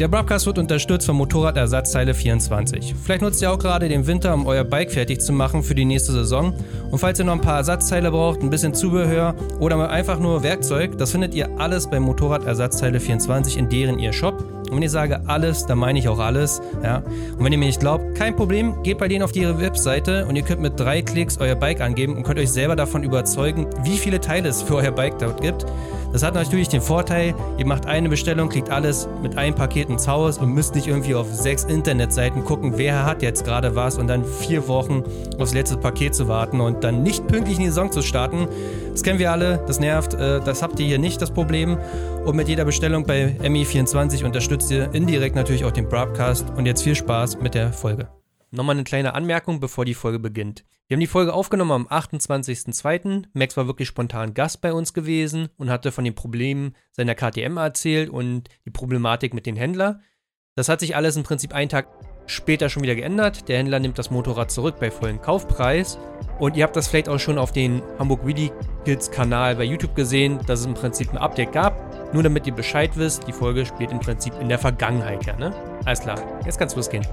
Der Broadcast wird unterstützt von Motorradersatzteile 24. Vielleicht nutzt ihr auch gerade den Winter, um euer Bike fertig zu machen für die nächste Saison. Und falls ihr noch ein paar Ersatzteile braucht, ein bisschen Zubehör oder einfach nur Werkzeug, das findet ihr alles bei Motorradersatzteile 24 in deren ihr Shop. Und wenn ich sage alles, dann meine ich auch alles. Ja? Und wenn ihr mir nicht glaubt, kein Problem, geht bei denen auf ihre Webseite und ihr könnt mit drei Klicks euer Bike angeben und könnt euch selber davon überzeugen, wie viele Teile es für euer Bike dort gibt. Das hat natürlich den Vorteil, ihr macht eine Bestellung, kriegt alles mit einem Paket ins Haus und müsst nicht irgendwie auf sechs Internetseiten gucken, wer hat jetzt gerade was und dann vier Wochen aufs letzte Paket zu warten und dann nicht pünktlich in die Saison zu starten. Das kennen wir alle, das nervt, äh, das habt ihr hier nicht das Problem. Und mit jeder Bestellung bei MI24 unterstützt ihr indirekt natürlich auch den Broadcast und jetzt viel Spaß mit der Folge. Nochmal eine kleine Anmerkung, bevor die Folge beginnt. Wir haben die Folge aufgenommen am 28.02. Max war wirklich spontan Gast bei uns gewesen und hatte von den Problemen seiner KTM erzählt und die Problematik mit den Händlern. Das hat sich alles im Prinzip einen Tag später schon wieder geändert. Der Händler nimmt das Motorrad zurück bei vollen Kaufpreis. Und ihr habt das vielleicht auch schon auf den Hamburg Wheelie Kids Kanal bei YouTube gesehen, dass es im Prinzip ein Update gab. Nur damit ihr Bescheid wisst, die Folge spielt im Prinzip in der Vergangenheit, ja, ne? Alles klar, jetzt kann's losgehen.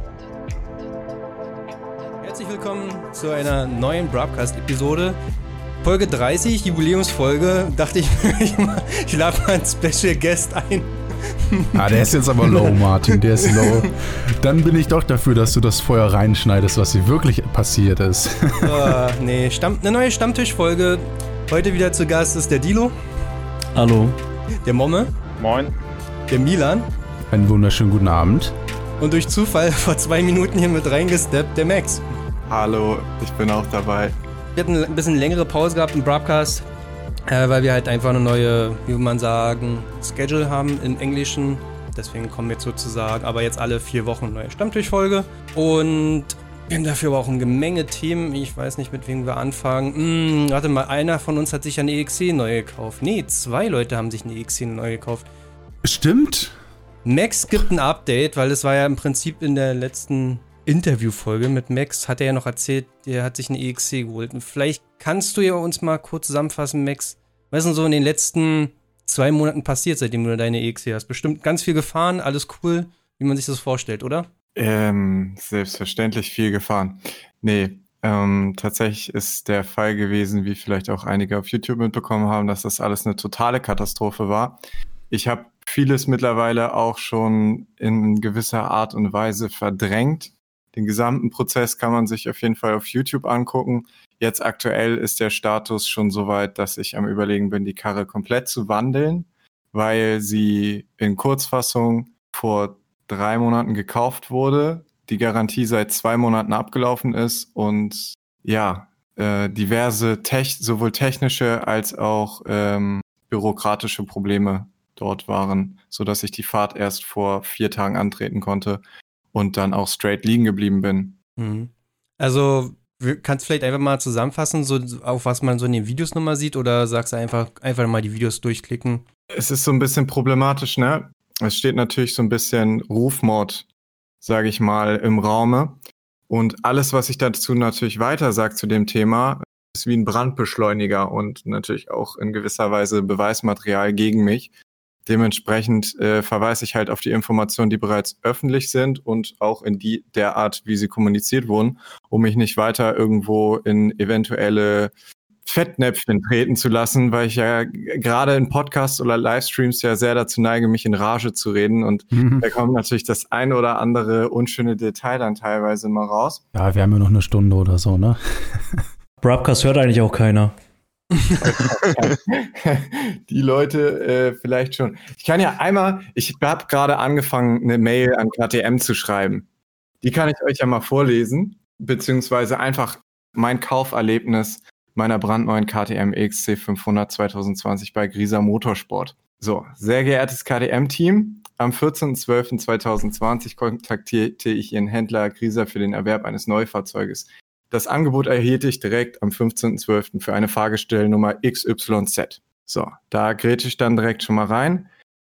Herzlich willkommen zu einer neuen Broadcast-Episode. Folge 30, Jubiläumsfolge. Dachte ich, ich lade mal einen Special Guest ein. Ah, der ist jetzt aber low, Martin, der ist low. Dann bin ich doch dafür, dass du das Feuer reinschneidest, was hier wirklich passiert ist. Oh, nee, Stamm, eine neue Stammtischfolge. Heute wieder zu Gast ist der Dilo. Hallo. Der Momme. Moin. Der Milan. Einen wunderschönen guten Abend. Und durch Zufall vor zwei Minuten hier mit reingesteppt, der Max. Hallo, ich bin auch dabei. Wir hatten ein bisschen längere Pause gehabt im Broadcast, äh, weil wir halt einfach eine neue, wie will man sagen, Schedule haben im Englischen. Deswegen kommen jetzt sozusagen, aber jetzt alle vier Wochen eine neue Stammtischfolge. Und wir haben dafür aber auch eine Menge Themen. Ich weiß nicht, mit wem wir anfangen. Hm, warte mal, einer von uns hat sich eine EXC neu gekauft. Nee, zwei Leute haben sich eine EXC neu gekauft. Stimmt. Max gibt ein Update, weil es war ja im Prinzip in der letzten Interviewfolge mit Max hat er ja noch erzählt, der hat sich eine EXC geholt. Und vielleicht kannst du ja uns mal kurz zusammenfassen, Max. Was ist denn so in den letzten zwei Monaten passiert, seitdem du deine EXC hast? Bestimmt ganz viel gefahren, alles cool, wie man sich das vorstellt, oder? Ähm, selbstverständlich viel gefahren. Nee, ähm, tatsächlich ist der Fall gewesen, wie vielleicht auch einige auf YouTube mitbekommen haben, dass das alles eine totale Katastrophe war. Ich habe vieles mittlerweile auch schon in gewisser Art und Weise verdrängt, den gesamten Prozess kann man sich auf jeden Fall auf YouTube angucken. Jetzt aktuell ist der Status schon so weit, dass ich am Überlegen bin, die Karre komplett zu wandeln, weil sie in Kurzfassung vor drei Monaten gekauft wurde, die Garantie seit zwei Monaten abgelaufen ist und ja, äh, diverse tech sowohl technische als auch ähm, bürokratische Probleme dort waren, so dass ich die Fahrt erst vor vier Tagen antreten konnte und dann auch straight liegen geblieben bin. Mhm. Also kannst du vielleicht einfach mal zusammenfassen, so auf was man so in den Videos nochmal sieht, oder sagst du einfach, einfach mal die Videos durchklicken? Es ist so ein bisschen problematisch, ne? Es steht natürlich so ein bisschen Rufmord, sage ich mal, im Raume. Und alles, was ich dazu natürlich weiter sage zu dem Thema, ist wie ein Brandbeschleuniger und natürlich auch in gewisser Weise Beweismaterial gegen mich. Dementsprechend äh, verweise ich halt auf die Informationen, die bereits öffentlich sind und auch in die der Art, wie sie kommuniziert wurden, um mich nicht weiter irgendwo in eventuelle Fettnäpfchen treten zu lassen, weil ich ja gerade in Podcasts oder Livestreams ja sehr dazu neige, mich in Rage zu reden. Und mhm. da kommt natürlich das ein oder andere unschöne Detail dann teilweise mal raus. Ja, wir haben ja noch eine Stunde oder so, ne? Broadcast hört eigentlich auch keiner. die Leute äh, vielleicht schon. Ich kann ja einmal, ich habe gerade angefangen, eine Mail an KTM zu schreiben. Die kann ich euch ja mal vorlesen, beziehungsweise einfach mein Kauferlebnis meiner brandneuen KTM XC 500 2020 bei Grisa Motorsport. So, sehr geehrtes KTM-Team, am 14.12.2020 kontaktierte ich Ihren Händler Grisa für den Erwerb eines Neufahrzeuges. Das Angebot erhielt ich direkt am 15.12. für eine Fahrgestellnummer XYZ. So, da grätsche ich dann direkt schon mal rein.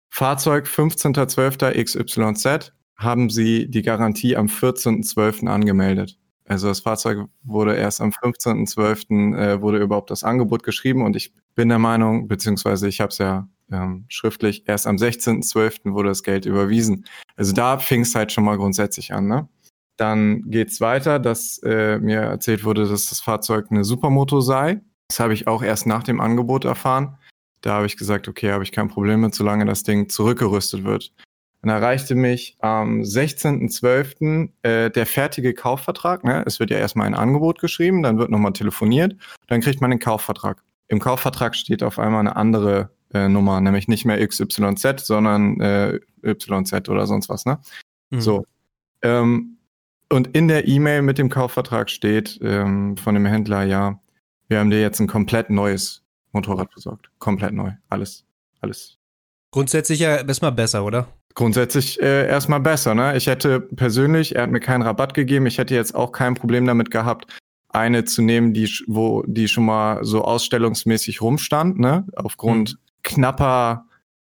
Fahrzeug 15.12. XYZ haben Sie die Garantie am 14.12. angemeldet. Also das Fahrzeug wurde erst am 15.12. Äh, wurde überhaupt das Angebot geschrieben und ich bin der Meinung, beziehungsweise ich habe es ja ähm, schriftlich. Erst am 16.12. wurde das Geld überwiesen. Also da fing es halt schon mal grundsätzlich an. Ne? Dann geht's weiter, dass äh, mir erzählt wurde, dass das Fahrzeug eine Supermoto sei. Das habe ich auch erst nach dem Angebot erfahren. Da habe ich gesagt, okay, habe ich kein Problem mit, solange das Ding zurückgerüstet wird. Dann erreichte mich am 16.12. Äh, der fertige Kaufvertrag. Ne? Es wird ja erstmal ein Angebot geschrieben, dann wird nochmal telefoniert, dann kriegt man den Kaufvertrag. Im Kaufvertrag steht auf einmal eine andere äh, Nummer, nämlich nicht mehr XYZ, sondern äh, YZ oder sonst was. Ne? Mhm. So. Ähm, und in der E-Mail mit dem Kaufvertrag steht ähm, von dem Händler, ja, wir haben dir jetzt ein komplett neues Motorrad besorgt. Komplett neu. Alles, alles. Grundsätzlich ja erstmal besser, oder? Grundsätzlich äh, erstmal besser, ne? Ich hätte persönlich, er hat mir keinen Rabatt gegeben, ich hätte jetzt auch kein Problem damit gehabt, eine zu nehmen, die, wo, die schon mal so ausstellungsmäßig rumstand, ne? Aufgrund mhm. knapper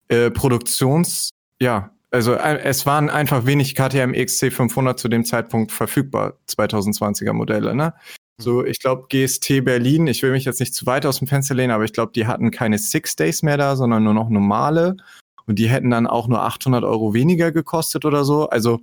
äh, Produktions, ja, also äh, es waren einfach wenig KTM XC 500 zu dem Zeitpunkt verfügbar, 2020er Modelle, ne? So, ich glaube, GST Berlin, ich will mich jetzt nicht zu weit aus dem Fenster lehnen, aber ich glaube, die hatten keine Six Days mehr da, sondern nur noch normale. Und die hätten dann auch nur 800 Euro weniger gekostet oder so. Also,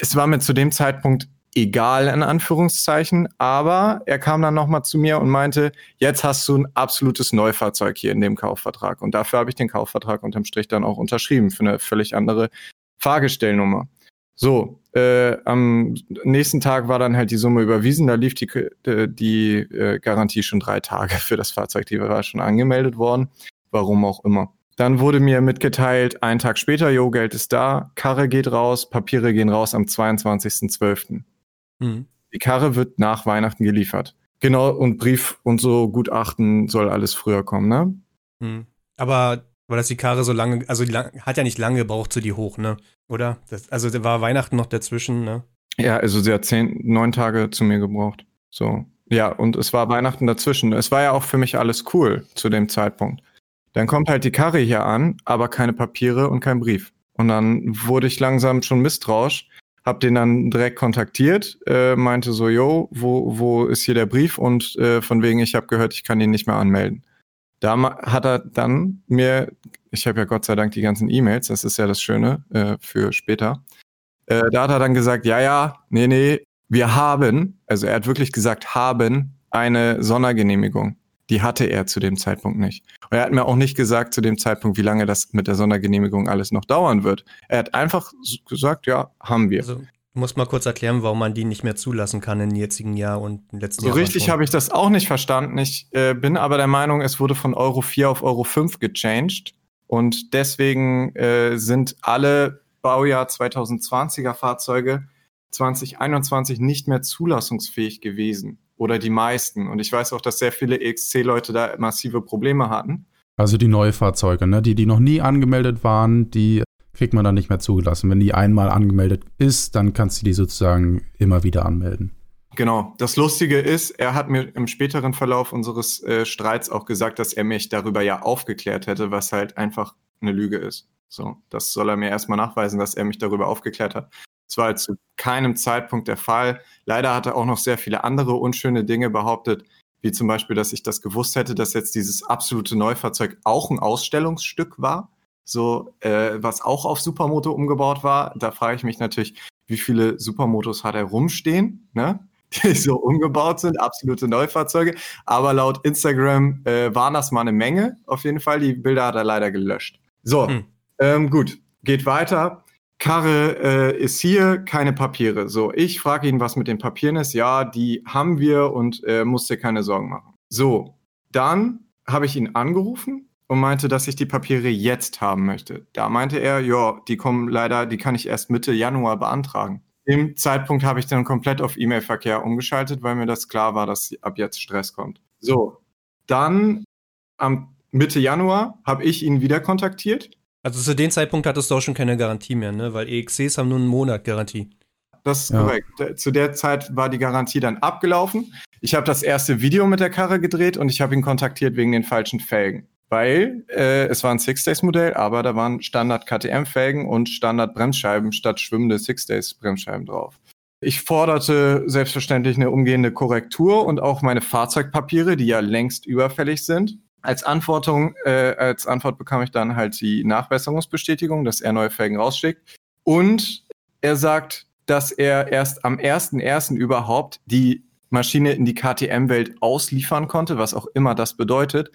es war mir zu dem Zeitpunkt egal, in Anführungszeichen. Aber er kam dann nochmal zu mir und meinte, jetzt hast du ein absolutes Neufahrzeug hier in dem Kaufvertrag. Und dafür habe ich den Kaufvertrag unterm Strich dann auch unterschrieben für eine völlig andere Fahrgestellnummer. So, äh, am nächsten Tag war dann halt die Summe überwiesen. Da lief die, äh, die äh, Garantie schon drei Tage für das Fahrzeug. Die war schon angemeldet worden. Warum auch immer. Dann wurde mir mitgeteilt, einen Tag später, jo, Geld ist da, Karre geht raus, Papiere gehen raus am 22.12. Mhm. Die Karre wird nach Weihnachten geliefert. Genau, und Brief und so Gutachten soll alles früher kommen, ne? Mhm. Aber weil das die Karre so lange, also die lang, hat ja nicht lange gebraucht zu die hoch, ne? Oder? Das, also da war Weihnachten noch dazwischen, ne? Ja, also sie hat zehn, neun Tage zu mir gebraucht. So. Ja, und es war Weihnachten dazwischen. Es war ja auch für mich alles cool zu dem Zeitpunkt. Dann kommt halt die Karre hier an, aber keine Papiere und kein Brief. Und dann wurde ich langsam schon misstrauisch, hab den dann direkt kontaktiert, äh, meinte so, yo, wo, wo ist hier der Brief? Und äh, von wegen, ich habe gehört, ich kann ihn nicht mehr anmelden. Da hat er dann mir, ich habe ja Gott sei Dank die ganzen E-Mails, das ist ja das Schöne äh, für später. Äh, da hat er dann gesagt, ja, ja, nee, nee, wir haben, also er hat wirklich gesagt, haben eine Sondergenehmigung. Die hatte er zu dem Zeitpunkt nicht. Und er hat mir auch nicht gesagt zu dem Zeitpunkt, wie lange das mit der Sondergenehmigung alles noch dauern wird. Er hat einfach gesagt, ja, haben wir. Also Du musst mal kurz erklären, warum man die nicht mehr zulassen kann im jetzigen Jahr und im letzten so Jahr. So richtig habe ich das auch nicht verstanden. Ich äh, bin aber der Meinung, es wurde von Euro 4 auf Euro 5 gechanged. Und deswegen äh, sind alle Baujahr 2020er Fahrzeuge 2021 nicht mehr zulassungsfähig gewesen. Oder die meisten. Und ich weiß auch, dass sehr viele EXC-Leute da massive Probleme hatten. Also die Neufahrzeuge, ne? die, die noch nie angemeldet waren, die kriegt man dann nicht mehr zugelassen. Wenn die einmal angemeldet ist, dann kannst du die sozusagen immer wieder anmelden. Genau. Das Lustige ist, er hat mir im späteren Verlauf unseres äh, Streits auch gesagt, dass er mich darüber ja aufgeklärt hätte, was halt einfach eine Lüge ist. So, das soll er mir erstmal nachweisen, dass er mich darüber aufgeklärt hat. Das war zu keinem Zeitpunkt der Fall. Leider hat er auch noch sehr viele andere unschöne Dinge behauptet, wie zum Beispiel, dass ich das gewusst hätte, dass jetzt dieses absolute Neufahrzeug auch ein Ausstellungsstück war so äh, was auch auf Supermoto umgebaut war. Da frage ich mich natürlich, wie viele Supermotos hat er rumstehen, ne? die so umgebaut sind, absolute Neufahrzeuge. Aber laut Instagram äh, waren das mal eine Menge, auf jeden Fall. Die Bilder hat er leider gelöscht. So, hm. ähm, gut, geht weiter. Karre äh, ist hier, keine Papiere. So, ich frage ihn, was mit den Papieren ist. Ja, die haben wir und äh, musst dir keine Sorgen machen. So, dann habe ich ihn angerufen und meinte, dass ich die Papiere jetzt haben möchte. Da meinte er, ja, die kommen leider, die kann ich erst Mitte Januar beantragen. Im Zeitpunkt habe ich dann komplett auf E-Mail-Verkehr umgeschaltet, weil mir das klar war, dass ab jetzt Stress kommt. So, dann am Mitte Januar habe ich ihn wieder kontaktiert. Also zu dem Zeitpunkt hattest du auch schon keine Garantie mehr, ne? Weil EXCs haben nur einen Monat Garantie. Das ist ja. korrekt. Zu der Zeit war die Garantie dann abgelaufen. Ich habe das erste Video mit der Karre gedreht und ich habe ihn kontaktiert wegen den falschen Felgen weil äh, es war ein Six-Days-Modell, aber da waren Standard-KTM-Felgen und Standard-Bremsscheiben statt schwimmende Six-Days-Bremsscheiben drauf. Ich forderte selbstverständlich eine umgehende Korrektur und auch meine Fahrzeugpapiere, die ja längst überfällig sind. Als, Antwortung, äh, als Antwort bekam ich dann halt die Nachbesserungsbestätigung, dass er neue Felgen rausschickt. Und er sagt, dass er erst am 1.1. überhaupt die Maschine in die KTM-Welt ausliefern konnte, was auch immer das bedeutet.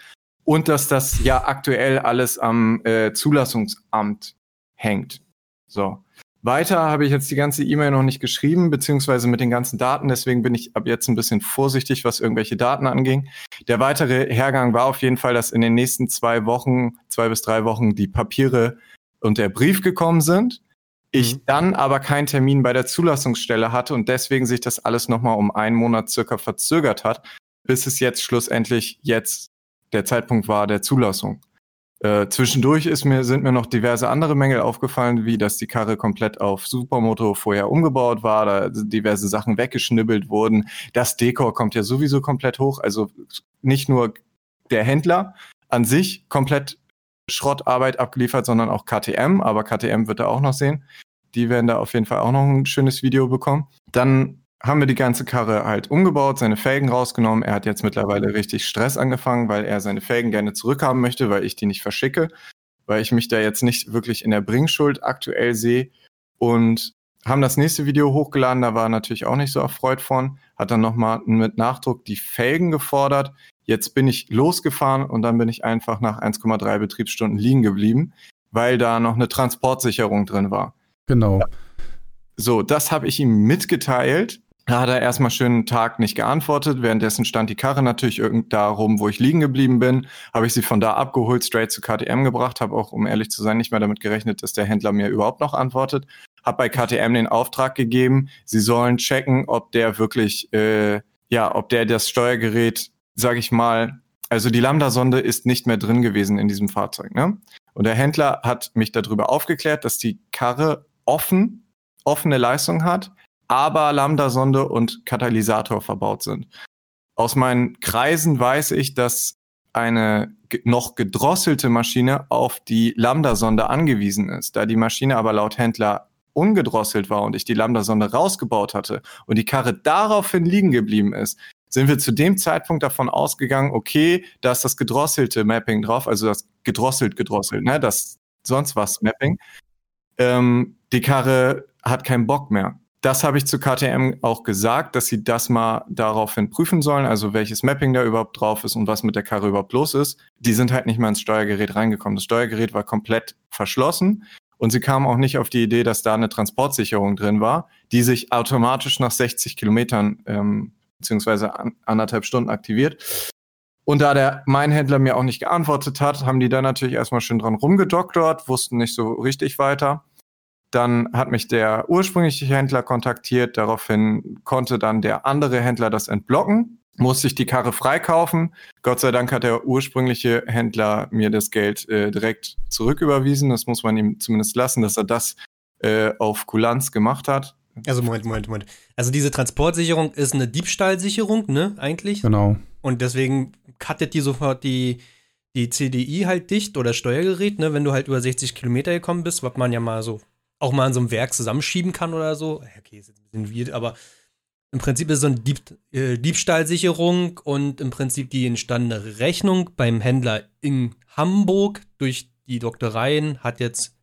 Und dass das ja aktuell alles am äh, Zulassungsamt hängt. So. Weiter habe ich jetzt die ganze E-Mail noch nicht geschrieben, beziehungsweise mit den ganzen Daten. Deswegen bin ich ab jetzt ein bisschen vorsichtig, was irgendwelche Daten anging. Der weitere Hergang war auf jeden Fall, dass in den nächsten zwei Wochen, zwei bis drei Wochen, die Papiere und der Brief gekommen sind. Ich mhm. dann aber keinen Termin bei der Zulassungsstelle hatte und deswegen sich das alles nochmal um einen Monat circa verzögert hat, bis es jetzt schlussendlich jetzt der Zeitpunkt war der Zulassung. Äh, zwischendurch ist mir, sind mir noch diverse andere Mängel aufgefallen, wie dass die Karre komplett auf Supermoto vorher umgebaut war, da diverse Sachen weggeschnibbelt wurden. Das Dekor kommt ja sowieso komplett hoch. Also nicht nur der Händler an sich komplett Schrottarbeit abgeliefert, sondern auch KTM. Aber KTM wird er auch noch sehen. Die werden da auf jeden Fall auch noch ein schönes Video bekommen. Dann haben wir die ganze Karre halt umgebaut, seine Felgen rausgenommen. Er hat jetzt mittlerweile richtig Stress angefangen, weil er seine Felgen gerne zurückhaben möchte, weil ich die nicht verschicke, weil ich mich da jetzt nicht wirklich in der Bringschuld aktuell sehe. Und haben das nächste Video hochgeladen, da war er natürlich auch nicht so erfreut von, hat dann nochmal mit Nachdruck die Felgen gefordert. Jetzt bin ich losgefahren und dann bin ich einfach nach 1,3 Betriebsstunden liegen geblieben, weil da noch eine Transportsicherung drin war. Genau. So, das habe ich ihm mitgeteilt da hat er erstmal schön einen Tag nicht geantwortet. Währenddessen stand die Karre natürlich irgend da rum, wo ich liegen geblieben bin. Habe ich sie von da abgeholt, straight zu KTM gebracht. Habe auch, um ehrlich zu sein, nicht mehr damit gerechnet, dass der Händler mir überhaupt noch antwortet. Habe bei KTM den Auftrag gegeben, sie sollen checken, ob der wirklich, äh, ja, ob der das Steuergerät, sage ich mal, also die Lambda-Sonde ist nicht mehr drin gewesen in diesem Fahrzeug. Ne? Und der Händler hat mich darüber aufgeklärt, dass die Karre offen, offene Leistung hat aber Lambda-Sonde und Katalysator verbaut sind. Aus meinen Kreisen weiß ich, dass eine noch gedrosselte Maschine auf die Lambda-Sonde angewiesen ist. Da die Maschine aber laut Händler ungedrosselt war und ich die Lambda-Sonde rausgebaut hatte und die Karre daraufhin liegen geblieben ist, sind wir zu dem Zeitpunkt davon ausgegangen, okay, da ist das gedrosselte Mapping drauf, also das gedrosselt gedrosselt, ne, das sonst was Mapping. Ähm, die Karre hat keinen Bock mehr das habe ich zu KTM auch gesagt, dass sie das mal daraufhin prüfen sollen, also welches Mapping da überhaupt drauf ist und was mit der Karre überhaupt los ist. Die sind halt nicht mal ins Steuergerät reingekommen. Das Steuergerät war komplett verschlossen und sie kamen auch nicht auf die Idee, dass da eine Transportsicherung drin war, die sich automatisch nach 60 Kilometern ähm, beziehungsweise an, anderthalb Stunden aktiviert. Und da der mein Händler mir auch nicht geantwortet hat, haben die dann natürlich erstmal schön dran rumgedoktort, wussten nicht so richtig weiter. Dann hat mich der ursprüngliche Händler kontaktiert. Daraufhin konnte dann der andere Händler das entblocken, musste ich die Karre freikaufen. Gott sei Dank hat der ursprüngliche Händler mir das Geld äh, direkt zurücküberwiesen. Das muss man ihm zumindest lassen, dass er das äh, auf Kulanz gemacht hat. Also Moment, Moment, Moment. Also diese Transportsicherung ist eine Diebstahlsicherung, ne, eigentlich? Genau. Und deswegen cuttet die sofort die, die CDI halt dicht oder Steuergerät, ne, wenn du halt über 60 Kilometer gekommen bist, was man ja mal so auch mal an so einem Werk zusammenschieben kann oder so. Okay, ist jetzt ein bisschen weird, aber im Prinzip ist es so eine Dieb äh, Diebstahlsicherung und im Prinzip die entstandene Rechnung beim Händler in Hamburg durch die Doktoreien hat jetzt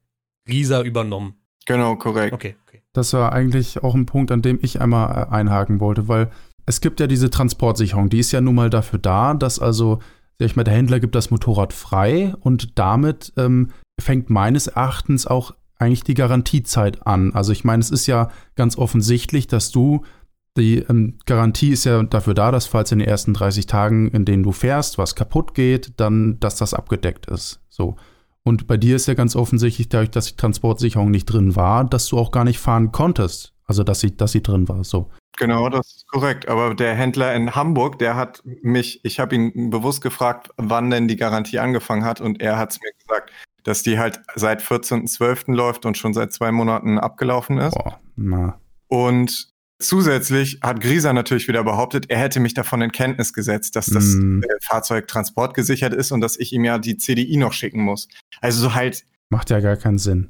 Risa übernommen. Genau, korrekt. Okay, okay. Das war eigentlich auch ein Punkt, an dem ich einmal äh, einhaken wollte, weil es gibt ja diese Transportsicherung, die ist ja nun mal dafür da, dass also, sag ich mal, der Händler gibt das Motorrad frei und damit ähm, fängt meines Erachtens auch eigentlich die Garantiezeit an. Also ich meine, es ist ja ganz offensichtlich, dass du die ähm, Garantie ist ja dafür da, dass falls in den ersten 30 Tagen, in denen du fährst, was kaputt geht, dann, dass das abgedeckt ist. So. Und bei dir ist ja ganz offensichtlich, dadurch, dass die Transportsicherung nicht drin war, dass du auch gar nicht fahren konntest. Also, dass sie, dass sie drin war. So. Genau, das ist korrekt. Aber der Händler in Hamburg, der hat mich, ich habe ihn bewusst gefragt, wann denn die Garantie angefangen hat und er hat es mir gesagt, dass die halt seit 14.12. läuft und schon seit zwei Monaten abgelaufen ist. Boah, na. Und zusätzlich hat Grieser natürlich wieder behauptet, er hätte mich davon in Kenntnis gesetzt, dass das mm. Fahrzeug transportgesichert ist und dass ich ihm ja die CDI noch schicken muss. Also so halt. Macht ja gar keinen Sinn.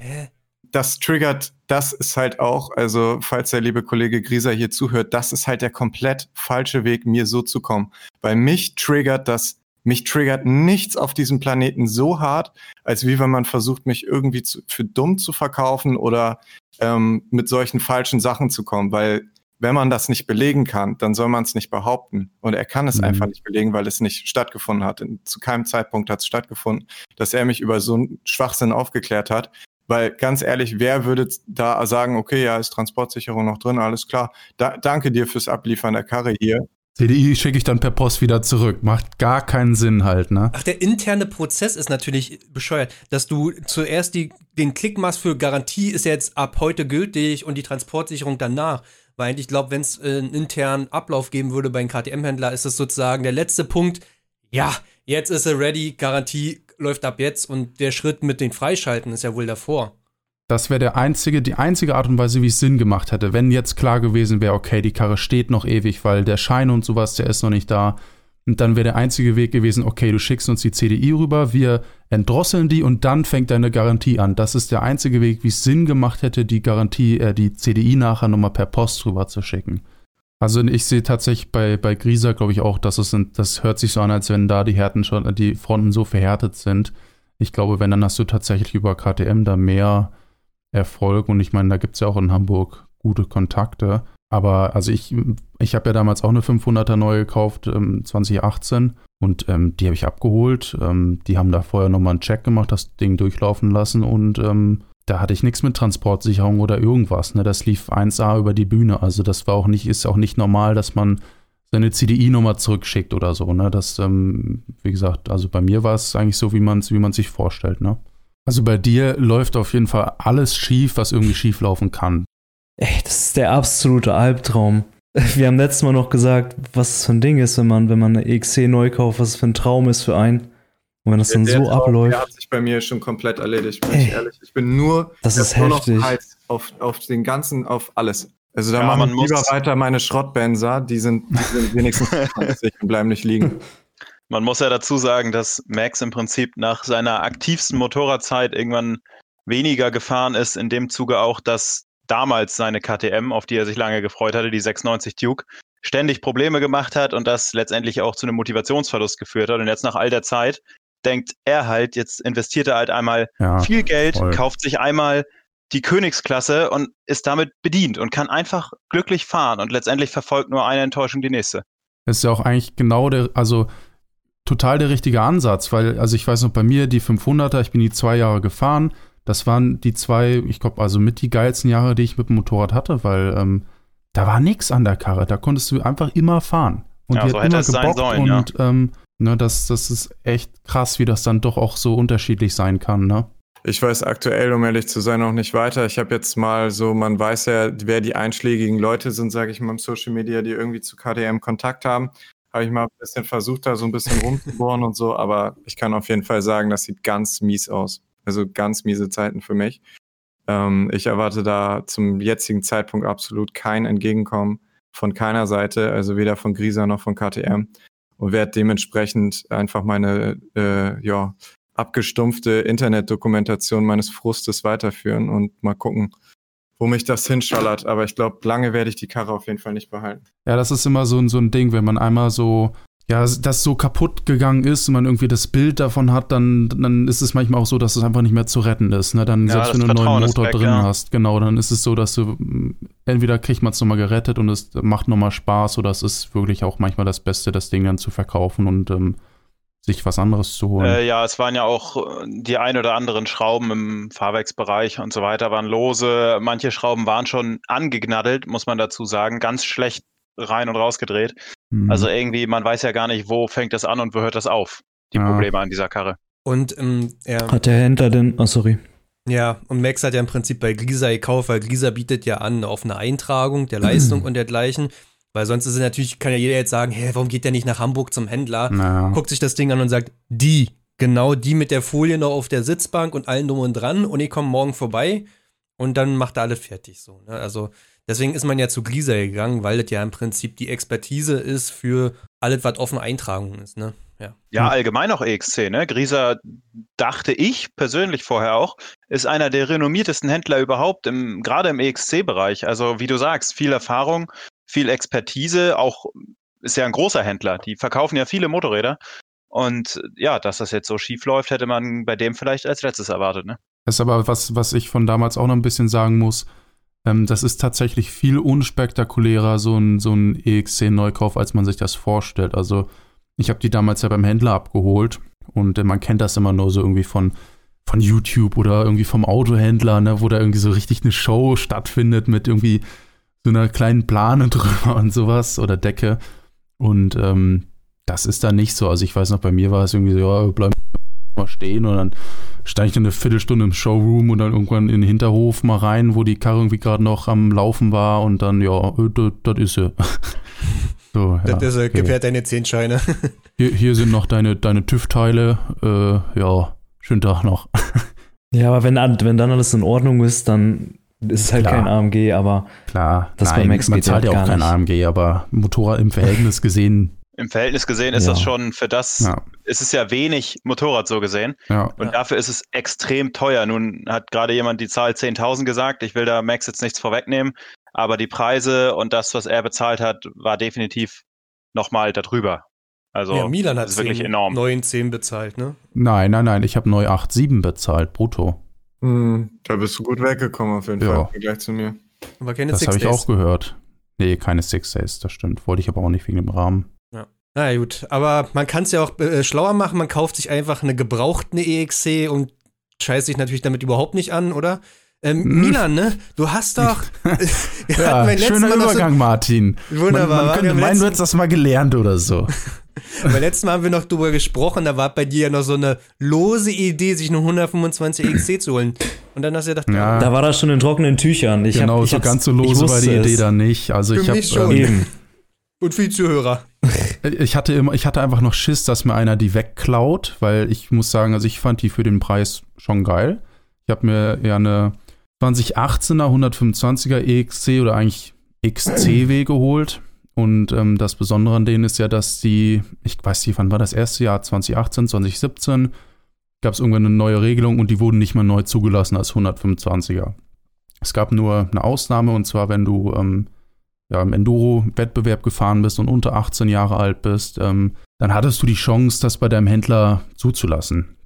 Das triggert, das ist halt auch, also falls der liebe Kollege Grieser hier zuhört, das ist halt der komplett falsche Weg, mir so zu kommen. Weil mich triggert das mich triggert nichts auf diesem Planeten so hart, als wie wenn man versucht, mich irgendwie zu, für dumm zu verkaufen oder ähm, mit solchen falschen Sachen zu kommen, weil wenn man das nicht belegen kann, dann soll man es nicht behaupten. Und er kann es mhm. einfach nicht belegen, weil es nicht stattgefunden hat. Zu keinem Zeitpunkt hat es stattgefunden, dass er mich über so einen Schwachsinn aufgeklärt hat. Weil ganz ehrlich, wer würde da sagen, okay, ja, ist Transportsicherung noch drin, alles klar. Da, danke dir fürs Abliefern der Karre hier. CDI schicke ich dann per Post wieder zurück. Macht gar keinen Sinn halt, ne? Ach, der interne Prozess ist natürlich bescheuert. Dass du zuerst die, den Klick machst für Garantie ist jetzt ab heute gültig und die Transportsicherung danach. Weil ich glaube, wenn es äh, einen internen Ablauf geben würde bei einem KTM-Händler, ist es sozusagen der letzte Punkt. Ja, jetzt ist er ready, Garantie läuft ab jetzt und der Schritt mit den Freischalten ist ja wohl davor. Das wäre der einzige, die einzige Art und Weise, wie es Sinn gemacht hätte. Wenn jetzt klar gewesen wäre, okay, die Karre steht noch ewig, weil der Schein und sowas, der ist noch nicht da. Und dann wäre der einzige Weg gewesen, okay, du schickst uns die CDI rüber, wir entdrosseln die und dann fängt deine Garantie an. Das ist der einzige Weg, wie es Sinn gemacht hätte, die Garantie, äh, die CDI nachher nochmal per Post rüber zu schicken. Also ich sehe tatsächlich bei, bei Grisa, glaube ich, auch, dass es sind, das hört sich so an, als wenn da die Härten schon, die Fronten so verhärtet sind. Ich glaube, wenn, dann hast du tatsächlich über KTM da mehr Erfolg. Und ich meine, da gibt es ja auch in Hamburg gute Kontakte. Aber also ich, ich habe ja damals auch eine 500er neu gekauft, ähm, 2018. Und ähm, die habe ich abgeholt. Ähm, die haben da vorher nochmal einen Check gemacht, das Ding durchlaufen lassen. Und ähm, da hatte ich nichts mit Transportsicherung oder irgendwas. Ne? Das lief 1A über die Bühne. Also das war auch nicht, ist auch nicht normal, dass man seine CDI-Nummer zurückschickt oder so. Ne? Das, ähm, wie gesagt, also bei mir war es eigentlich so, wie man es wie sich vorstellt. Ne? Also bei dir läuft auf jeden Fall alles schief, was irgendwie schief laufen kann. Ey, das ist der absolute Albtraum. Wir haben letztes Mal noch gesagt, was es für ein Ding ist, wenn man, wenn man eine EXC neu kauft, was es für ein Traum ist für einen. Und wenn das dann so Traum, abläuft. Der hat sich bei mir schon komplett erledigt, bin Ey, ich ehrlich. Ich bin nur, das ist heftig. auf, auf den ganzen, auf alles. Also da ja, machen wir lieber weiter meine Schrottbenzer, die sind, die sind wenigstens und bleiben nicht liegen. Man muss ja dazu sagen, dass Max im Prinzip nach seiner aktivsten Motorradzeit irgendwann weniger gefahren ist, in dem Zuge auch, dass damals seine KTM, auf die er sich lange gefreut hatte, die 690 Duke, ständig Probleme gemacht hat und das letztendlich auch zu einem Motivationsverlust geführt hat. Und jetzt nach all der Zeit denkt er halt, jetzt investiert er halt einmal ja, viel Geld, voll. kauft sich einmal die Königsklasse und ist damit bedient und kann einfach glücklich fahren und letztendlich verfolgt nur eine Enttäuschung die nächste. Das ist ja auch eigentlich genau der, also total der richtige Ansatz, weil, also ich weiß noch, bei mir die 500er, ich bin die zwei Jahre gefahren, das waren die zwei, ich glaube, also mit die geilsten Jahre, die ich mit dem Motorrad hatte, weil ähm, da war nichts an der Karre, da konntest du einfach immer fahren. Und ja, die so hat immer gebockt sollen, und ja. ähm, ne, das, das ist echt krass, wie das dann doch auch so unterschiedlich sein kann, ne? Ich weiß aktuell, um ehrlich zu sein, noch nicht weiter. Ich habe jetzt mal so, man weiß ja, wer die einschlägigen Leute sind, sage ich mal, im Social Media, die irgendwie zu KDM Kontakt haben habe ich mal ein bisschen versucht, da so ein bisschen rumzubohren und so, aber ich kann auf jeden Fall sagen, das sieht ganz mies aus. Also ganz miese Zeiten für mich. Ähm, ich erwarte da zum jetzigen Zeitpunkt absolut kein Entgegenkommen von keiner Seite, also weder von Grisa noch von KTM und werde dementsprechend einfach meine äh, ja, abgestumpfte Internetdokumentation meines Frustes weiterführen und mal gucken, wo mich das hinschallert. Aber ich glaube, lange werde ich die Karre auf jeden Fall nicht behalten. Ja, das ist immer so, ein so ein Ding, wenn man einmal so, ja, das so kaputt gegangen ist und man irgendwie das Bild davon hat, dann, dann ist es manchmal auch so, dass es einfach nicht mehr zu retten ist. Ne? Dann, ja, selbst wenn du einen neuen Motor weg, drin ja. hast, genau, dann ist es so, dass du entweder kriegt man es nochmal gerettet und es macht nochmal Spaß oder es ist wirklich auch manchmal das Beste, das Ding dann zu verkaufen und ähm, sich was anderes zu holen. Äh, ja, es waren ja auch äh, die ein oder anderen Schrauben im Fahrwerksbereich und so weiter waren lose. Manche Schrauben waren schon angegnaddelt, muss man dazu sagen, ganz schlecht rein und rausgedreht. Mhm. Also irgendwie, man weiß ja gar nicht, wo fängt das an und wo hört das auf, die ja. Probleme an dieser Karre. Und ähm, ja. Hat der Händler denn, oh sorry. Ja, und Max hat ja im Prinzip bei Glisa gekauft, weil Glisa bietet ja an auf eine Eintragung der Leistung und dergleichen. Weil sonst ist es natürlich, kann ja jeder jetzt sagen, hä, warum geht der nicht nach Hamburg zum Händler? Naja. Guckt sich das Ding an und sagt, die, genau die mit der Folie noch auf der Sitzbank und allen drum und dran und ich komme morgen vorbei und dann macht er alles fertig so. Ne? Also deswegen ist man ja zu Glisa gegangen, weil das ja im Prinzip die Expertise ist für alles, was offen Eintragung ist. Ne? Ja. ja, allgemein auch EXC. Ne? Grieser dachte ich persönlich vorher auch, ist einer der renommiertesten Händler überhaupt, im, gerade im EXC-Bereich. Also wie du sagst, viel Erfahrung, viel Expertise, auch ist ja ein großer Händler. Die verkaufen ja viele Motorräder. Und ja, dass das jetzt so schief läuft, hätte man bei dem vielleicht als letztes erwartet, ne? Das ist aber was, was ich von damals auch noch ein bisschen sagen muss. Ähm, das ist tatsächlich viel unspektakulärer, so ein, so ein EX10-Neukauf, als man sich das vorstellt. Also, ich habe die damals ja beim Händler abgeholt und äh, man kennt das immer nur so irgendwie von, von YouTube oder irgendwie vom Autohändler, ne, wo da irgendwie so richtig eine Show stattfindet mit irgendwie so einer kleinen Plane drüber und sowas oder Decke. Und ähm, das ist da nicht so. Also ich weiß noch, bei mir war es irgendwie so, ja, bleib mal stehen und dann stand ich dann eine Viertelstunde im Showroom und dann irgendwann in den Hinterhof mal rein, wo die Karre irgendwie gerade noch am Laufen war und dann, ja, äh, das ist sie. so, ja, das ist, okay. gewährt deine zehn Scheine. hier, hier sind noch deine, deine TÜV-Teile. Äh, ja, schönen Tag noch. ja, aber wenn, wenn dann alles in Ordnung ist, dann ist es halt Klar. kein AMG, aber Klar, das Nein, bei Max man zahlt ja auch kein nicht. AMG, aber Motorrad im Verhältnis gesehen im Verhältnis gesehen ist ja. das schon für das, ja. ist es ja wenig Motorrad so gesehen. Ja. Und dafür ist es extrem teuer. Nun hat gerade jemand die Zahl 10.000 gesagt. Ich will da Max jetzt nichts vorwegnehmen. Aber die Preise und das, was er bezahlt hat, war definitiv nochmal darüber. Also, ja, Milan hat wirklich 10, enorm. 9, 10 bezahlt, ne? Nein, nein, nein. Ich habe neu 8,7 bezahlt, brutto. Mhm. Da bist du gut weggekommen auf jeden Fall im Vergleich zu mir. Aber keine das habe ich auch gehört. Nee, keine Six Days, das stimmt. Wollte ich aber auch nicht wegen dem Rahmen. Na gut, aber man kann es ja auch äh, schlauer machen. Man kauft sich einfach eine gebrauchte EXC und scheißt sich natürlich damit überhaupt nicht an, oder? Ähm, hm. Milan, ne? Du hast doch. ja, schöner Übergang, so, Martin. Wunderbar. Man, man könnte meinen, du hättest das mal gelernt oder so. beim letzten Mal haben wir noch drüber gesprochen, da war bei dir ja noch so eine lose Idee, sich eine 125 EXC zu holen. Und dann hast du gedacht, ja. da war das schon in trockenen Tüchern. Ich genau, hab, ich so ganz so lose war die Idee dann nicht. Also Für ich habe schon. Ähm, Und die Zuhörer. Ich hatte immer, ich hatte einfach noch Schiss, dass mir einer die wegklaut, weil ich muss sagen, also ich fand die für den Preis schon geil. Ich habe mir ja eine 2018er 125er EXC oder eigentlich XCW geholt. Und ähm, das Besondere an denen ist ja, dass die, ich weiß nicht, wann war das erste Jahr? 2018, 2017, gab es irgendwann eine neue Regelung und die wurden nicht mehr neu zugelassen als 125er. Es gab nur eine Ausnahme und zwar, wenn du ähm, ja, im Enduro-Wettbewerb gefahren bist und unter 18 Jahre alt bist, ähm, dann hattest du die Chance, das bei deinem Händler zuzulassen.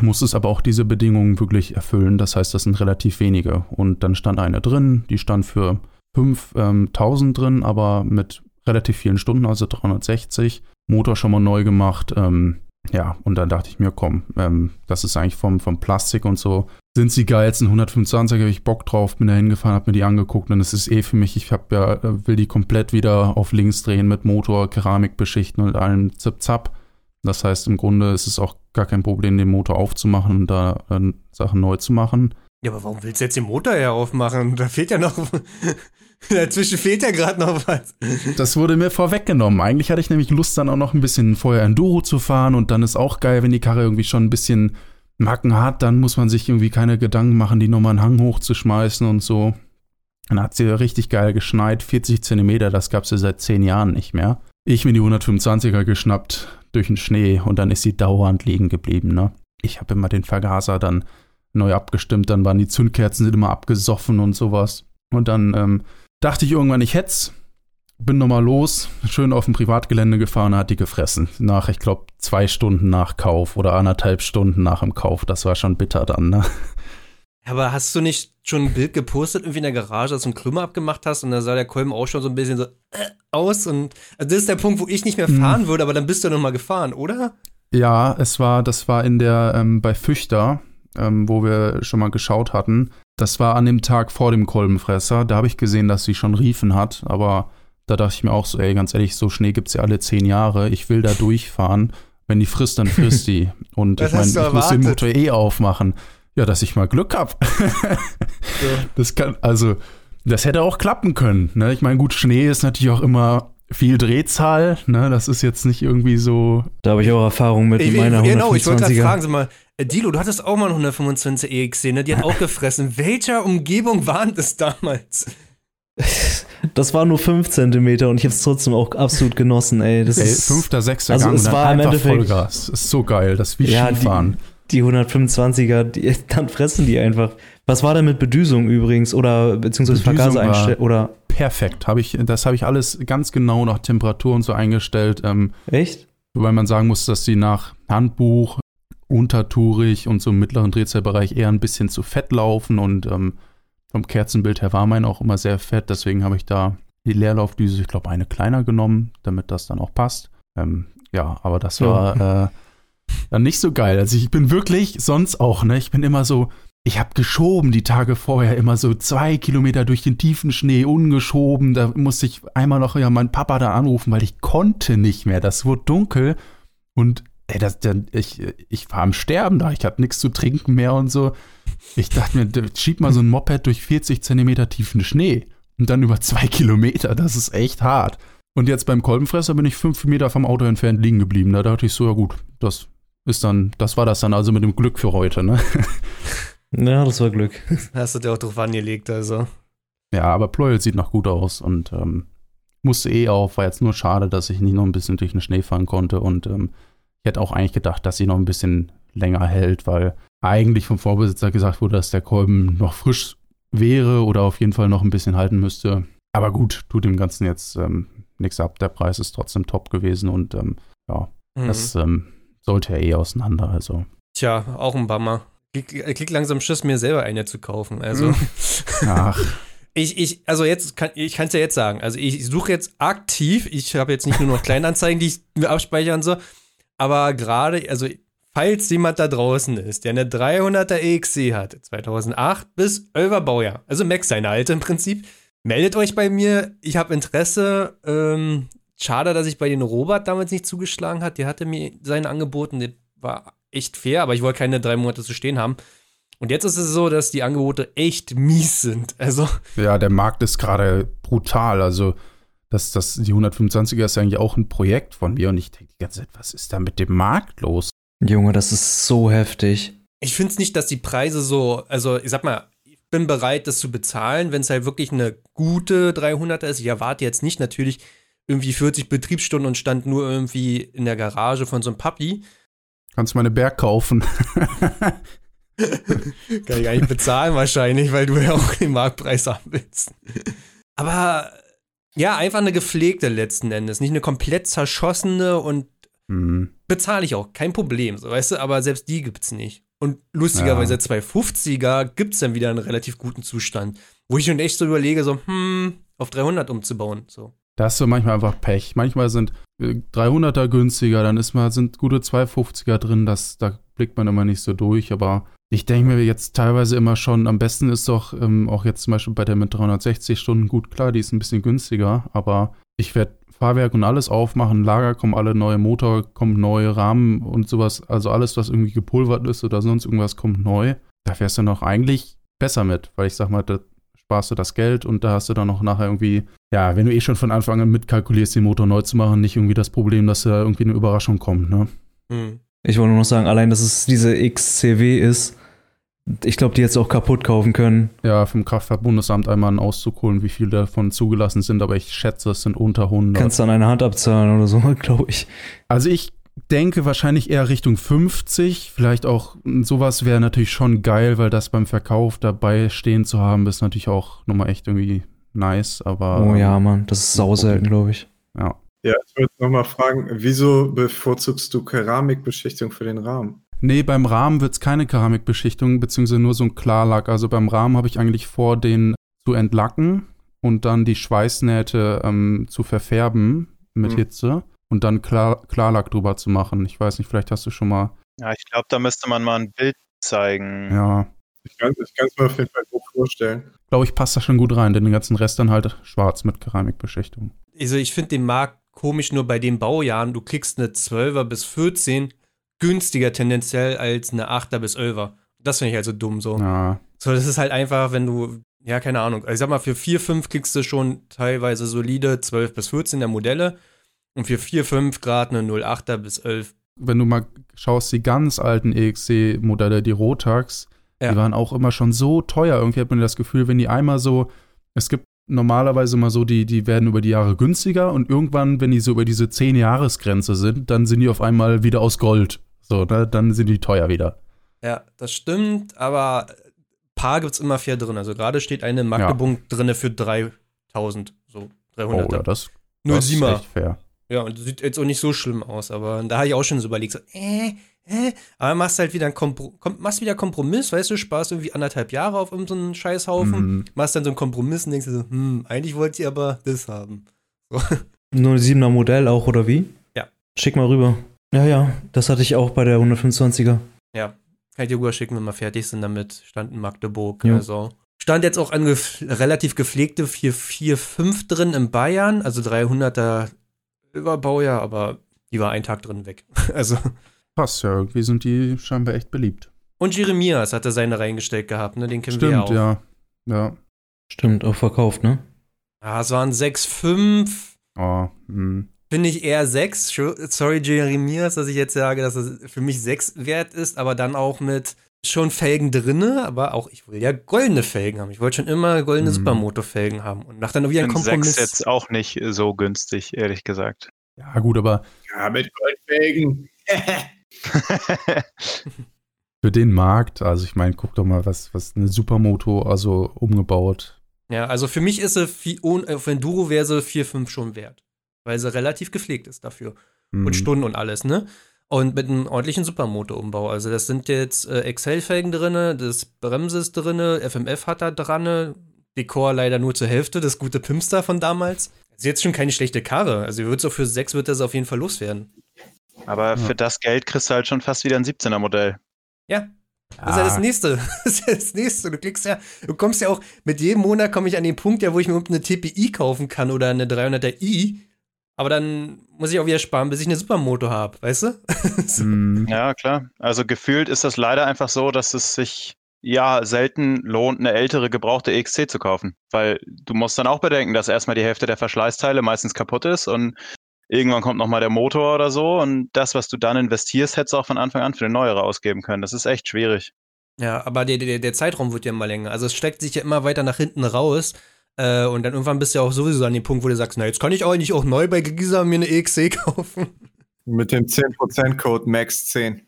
Musstest aber auch diese Bedingungen wirklich erfüllen. Das heißt, das sind relativ wenige. Und dann stand eine drin, die stand für 5000 ähm, drin, aber mit relativ vielen Stunden, also 360. Motor schon mal neu gemacht. Ähm, ja, und dann dachte ich mir, komm, ähm, das ist eigentlich vom, vom Plastik und so sind sie geilsten 125er, habe ich Bock drauf, bin da hingefahren, habe mir die angeguckt und es ist eh für mich, ich hab ja, will die komplett wieder auf links drehen mit Motor, Keramik beschichten und allem Zip-Zap. Das heißt, im Grunde ist es auch gar kein Problem, den Motor aufzumachen und da äh, Sachen neu zu machen. Ja, aber warum willst du jetzt den Motor ja aufmachen? Da fehlt ja noch. Dazwischen fehlt ja gerade noch was. Das wurde mir vorweggenommen. Eigentlich hatte ich nämlich Lust, dann auch noch ein bisschen vorher Enduro zu fahren und dann ist auch geil, wenn die Karre irgendwie schon ein bisschen Macken hat, dann muss man sich irgendwie keine Gedanken machen, die nochmal einen Hang hochzuschmeißen und so. Dann hat sie richtig geil geschneit, 40 Zentimeter, das gab es ja seit zehn Jahren nicht mehr. Ich mir die 125er geschnappt durch den Schnee und dann ist sie dauernd liegen geblieben, ne? Ich habe immer den Vergaser dann neu abgestimmt, dann waren die Zündkerzen sind immer abgesoffen und sowas. Und dann ähm, dachte ich irgendwann, ich hätt's, bin nochmal los, schön auf dem Privatgelände gefahren, hat die gefressen. Nach, ich glaube, zwei Stunden nach Kauf oder anderthalb Stunden nach dem Kauf. Das war schon bitter dann, ne? Aber hast du nicht schon ein Bild gepostet, irgendwie in der Garage, dass du einen Krümmer abgemacht hast und da sah der Kolben auch schon so ein bisschen so äh, aus und also das ist der Punkt, wo ich nicht mehr hm. fahren hm. würde, aber dann bist du noch mal gefahren, oder? Ja, es war, das war in der, ähm, bei Füchter, ähm, wo wir schon mal geschaut hatten. Das war an dem Tag vor dem Kolbenfresser. Da habe ich gesehen, dass sie schon Riefen hat, aber da dachte ich mir auch so, ey, ganz ehrlich, so Schnee gibt es ja alle zehn Jahre. Ich will da durchfahren. Wenn die frisst, dann frisst die. Und ich meine, ich muss den Motor eh aufmachen. Ja, dass ich mal Glück habe. ja. Das kann, also, das hätte auch klappen können. Ne? Ich meine, gut, Schnee ist natürlich auch immer viel Drehzahl. Ne? Das ist jetzt nicht irgendwie so. Da habe ich auch Erfahrung mit ich, meiner Genau, ich wollte gerade fragen, sag mal, Dilo, du hattest auch mal eine 125 EXC, ne? Die hat auch gefressen. Welcher Umgebung waren das damals? Das war nur 5 cm und ich habe es trotzdem auch absolut genossen, ey. Das ey, ist, fünfter, sechster also Gang es war im Endeffekt Vollgas. Das ist so geil, das ist wie ja, Skifahren. Die, die 125er, die, dann fressen die einfach. Was war denn mit Bedüsung übrigens oder beziehungsweise Vergaser einstellen oder? Perfekt, habe ich, das habe ich alles ganz genau nach Temperatur und so eingestellt. Ähm, Echt? Wobei man sagen muss, dass sie nach Handbuch, untertourig und so im mittleren Drehzahlbereich eher ein bisschen zu fett laufen und ähm, vom Kerzenbild her war mein auch immer sehr fett, deswegen habe ich da die Leerlaufdüse, ich glaube, eine kleiner genommen, damit das dann auch passt. Ähm, ja, aber das war äh, dann nicht so geil. Also ich bin wirklich sonst auch, ne? Ich bin immer so, ich habe geschoben die Tage vorher immer so zwei Kilometer durch den tiefen Schnee ungeschoben. Da musste ich einmal noch ja meinen Papa da anrufen, weil ich konnte nicht mehr. Das wurde dunkel und ey, das, ich, ich war am Sterben da. Ich hatte nichts zu trinken mehr und so. Ich dachte mir, schieb mal so ein Moped durch 40 Zentimeter tiefen Schnee und dann über zwei Kilometer. Das ist echt hart. Und jetzt beim Kolbenfresser bin ich fünf Meter vom Auto entfernt liegen geblieben. Da dachte ich so, ja gut, das ist dann, das war das dann also mit dem Glück für heute, ne? Ja, das war Glück. Hast du dir auch drauf angelegt, also. Ja, aber Pleuel sieht noch gut aus und ähm, musste eh auf. War jetzt nur schade, dass ich nicht noch ein bisschen durch den Schnee fahren konnte. Und ähm, ich hätte auch eigentlich gedacht, dass sie noch ein bisschen länger hält, weil eigentlich vom Vorbesitzer gesagt wurde, dass der Kolben noch frisch wäre oder auf jeden Fall noch ein bisschen halten müsste. Aber gut, tut dem Ganzen jetzt ähm, nichts ab. Der Preis ist trotzdem top gewesen und ähm, ja, mhm. das ähm, sollte ja eh auseinander. Also. Tja, auch ein Bummer. Ich krieg langsam Schiss, mir selber eine zu kaufen. Also. Hm. Ach. Ich, ich, also jetzt kann ich kann es ja jetzt sagen. Also ich suche jetzt aktiv. Ich habe jetzt nicht nur noch Kleinanzeigen, die ich mir abspeichern so, aber gerade, also falls jemand da draußen ist, der eine 300er EXC hat, 2008 bis 11er Baujahr, also Max seine alte im Prinzip, meldet euch bei mir. Ich habe Interesse. Ähm, schade, dass ich bei den Robert damals nicht zugeschlagen hat. Der hatte mir seine angeboten. Der war echt fair, aber ich wollte keine drei Monate zu stehen haben. Und jetzt ist es so, dass die Angebote echt mies sind. Also. Ja, der Markt ist gerade brutal. Also, das, das, die 125er ist eigentlich auch ein Projekt von mir und ich denke die ganze Zeit, was ist da mit dem Markt los? Junge, das ist so heftig. Ich finde es nicht, dass die Preise so, also ich sag mal, ich bin bereit, das zu bezahlen, wenn es halt wirklich eine gute 300er ist. Ich erwarte jetzt nicht natürlich irgendwie 40 Betriebsstunden und stand nur irgendwie in der Garage von so einem Papi. Kannst meine Berg kaufen. Kann ich gar nicht bezahlen wahrscheinlich, weil du ja auch den Marktpreis haben willst. Aber ja, einfach eine gepflegte letzten Endes. Nicht eine komplett zerschossene und mhm. bezahle ich auch. Kein Problem, so weißt du, aber selbst die gibt's nicht. Und lustigerweise ja. 250er gibt's dann wieder einen relativ guten Zustand, wo ich schon echt so überlege, so, hm, auf 300 umzubauen, so. Da hast du manchmal einfach Pech. Manchmal sind 300er äh, günstiger, dann ist mal, sind gute 250er drin, das, da blickt man immer nicht so durch, aber ich denke mir jetzt teilweise immer schon, am besten ist doch ähm, auch jetzt zum Beispiel bei der mit 360 Stunden gut, klar, die ist ein bisschen günstiger, aber ich werde Fahrwerk und alles aufmachen, Lager kommen alle neue, Motor kommt neu, Rahmen und sowas, also alles, was irgendwie gepulvert ist oder sonst irgendwas kommt neu. Da wärst du noch eigentlich besser mit, weil ich sag mal, das sparst du das Geld und da hast du dann noch nachher irgendwie, ja, wenn du eh schon von Anfang an mitkalkulierst, den Motor neu zu machen, nicht irgendwie das Problem, dass da irgendwie eine Überraschung kommt, ne? Mhm. Ich wollte nur noch sagen, allein, dass es diese XCW ist, ich glaube, die jetzt auch kaputt kaufen können. Ja, vom Kraftfahrtbundesamt einmal einen Auszug holen, wie viele davon zugelassen sind, aber ich schätze, es sind unter 100. Kannst du an eine Hand abzahlen oder so, glaube ich. Also ich denke wahrscheinlich eher Richtung 50. Vielleicht auch sowas wäre natürlich schon geil, weil das beim Verkauf dabei stehen zu haben, ist natürlich auch nochmal echt irgendwie nice. Aber oh ja, Mann, das ist sau selten, glaube ich. Ja. Ja, ich würde nochmal fragen, wieso bevorzugst du Keramikbeschichtung für den Rahmen? Nee, beim Rahmen wird es keine Keramikbeschichtung, beziehungsweise nur so ein Klarlack. Also beim Rahmen habe ich eigentlich vor, den zu entlacken und dann die Schweißnähte ähm, zu verfärben mit hm. Hitze und dann Klar Klarlack drüber zu machen. Ich weiß nicht, vielleicht hast du schon mal. Ja, ich glaube, da müsste man mal ein Bild zeigen. Ja. Ich kann es mir auf jeden Fall gut vorstellen. Glaube ich, passt da schon gut rein, denn den ganzen Rest dann halt schwarz mit Keramikbeschichtung. Also ich finde den Markt komisch nur bei den Baujahren. Du kriegst eine 12er bis 14 günstiger tendenziell als eine 8er bis 11er. Das finde ich also dumm so. Ja. So, das ist halt einfach, wenn du, ja, keine Ahnung. Also ich sag mal, für 4, 5 kriegst du schon teilweise solide 12 bis 14er Modelle. Und für 4, 5 Grad eine 08er bis 11. Wenn du mal schaust, die ganz alten EXC-Modelle, die Rotax, ja. die waren auch immer schon so teuer. Irgendwie hat man das Gefühl, wenn die einmal so, es gibt normalerweise mal so, die, die werden über die Jahre günstiger und irgendwann, wenn die so über diese 10-Jahres-Grenze sind, dann sind die auf einmal wieder aus Gold. So, ne? dann sind die teuer wieder. Ja, das stimmt, aber Paar gibt es immer fair drin. Also gerade steht eine Magdeburg ja. drinne für 3000, so 300. Oh, ja, das, das ist echt fair. Ja, und sieht jetzt auch nicht so schlimm aus, aber da habe ich auch schon so überlegt, so, äh, äh, aber machst halt wieder einen Kompro machst wieder Kompromiss, weißt du, sparst irgendwie anderthalb Jahre auf irgendeinen Scheißhaufen, Mhm. machst dann so einen Kompromiss und denkst dir so, hm, eigentlich wollt ihr aber das haben. So. Nur ein 7er Modell auch, oder wie? Ja. Schick mal rüber. Ja, ja, das hatte ich auch bei der 125er. Ja, kann ich dir rüber schicken, wenn wir fertig sind damit. Stand in Magdeburg. Ja. Also stand jetzt auch an gef relativ gepflegte 445 drin in Bayern, also 300er Überbaujahr, aber die war einen Tag drin weg. Also Passt ja, irgendwie sind die scheinbar echt beliebt. und Jeremias hatte seine reingestellt gehabt, ne? Den kennen wir Stimmt, ja auch. ja. Ja. Stimmt, auch verkauft, ne? Ah, es waren 6,5. Oh, hm. Finde ich eher 6. Sorry, Jeremias, dass ich jetzt sage, dass es für mich 6 wert ist, aber dann auch mit schon Felgen drinne, aber auch, ich will ja goldene Felgen haben. Ich wollte schon immer goldene Mhm. Supermoto-Felgen haben und mach dann wieder einen Kompromiss. sechs jetzt auch nicht so günstig, ehrlich gesagt. Ja, gut, aber Ja, mit Goldfelgen. für den Markt, also ich meine, guck doch mal, was, was eine Supermoto, also umgebaut. Ja, also für mich ist sie viel, auf Enduro wäre sie 4, 5 schon wert. Weil sie relativ gepflegt ist dafür. Hm. Und Stunden und alles, ne? Und mit einem ordentlichen Supermoto-Umbau. Also das sind jetzt äh, Excel-Felgen drinne, das Bremse ist drinne, FMF hat da dran, Dekor leider nur zur Hälfte, das gute Pimster von damals. Ist jetzt schon keine schlechte Karre. Also wird so für 6 wird das auf jeden Fall loswerden. Aber Ja. für das Geld kriegst du halt schon fast wieder ein 17er Modell. Ja. Das ist ja das nächste. Das ist ja das nächste. Du klickst ja, du kommst ja auch, mit jedem Monat komme ich an den Punkt, ja, wo ich mir eine TPI kaufen kann oder eine 300er i. Aber dann muss ich auch wieder sparen, bis ich eine Supermoto habe, weißt du? Hm. Ja, klar. Also gefühlt ist das leider einfach so, dass es sich ja selten lohnt, eine ältere gebrauchte EXC zu kaufen. Weil du musst dann auch bedenken, dass erstmal die Hälfte der Verschleißteile meistens kaputt ist und irgendwann kommt nochmal der Motor oder so und das, was du dann investierst, hättest du auch von Anfang an für eine neuere ausgeben können. Das ist echt schwierig. Ja, aber der, der, der Zeitraum wird ja immer länger. Also es steckt sich ja immer weiter nach hinten raus. Äh, und dann irgendwann bist du ja auch sowieso an dem Punkt, wo du sagst, na, jetzt kann ich eigentlich auch neu bei Giza mir eine EXC kaufen. Mit dem 10%-Code MAX10.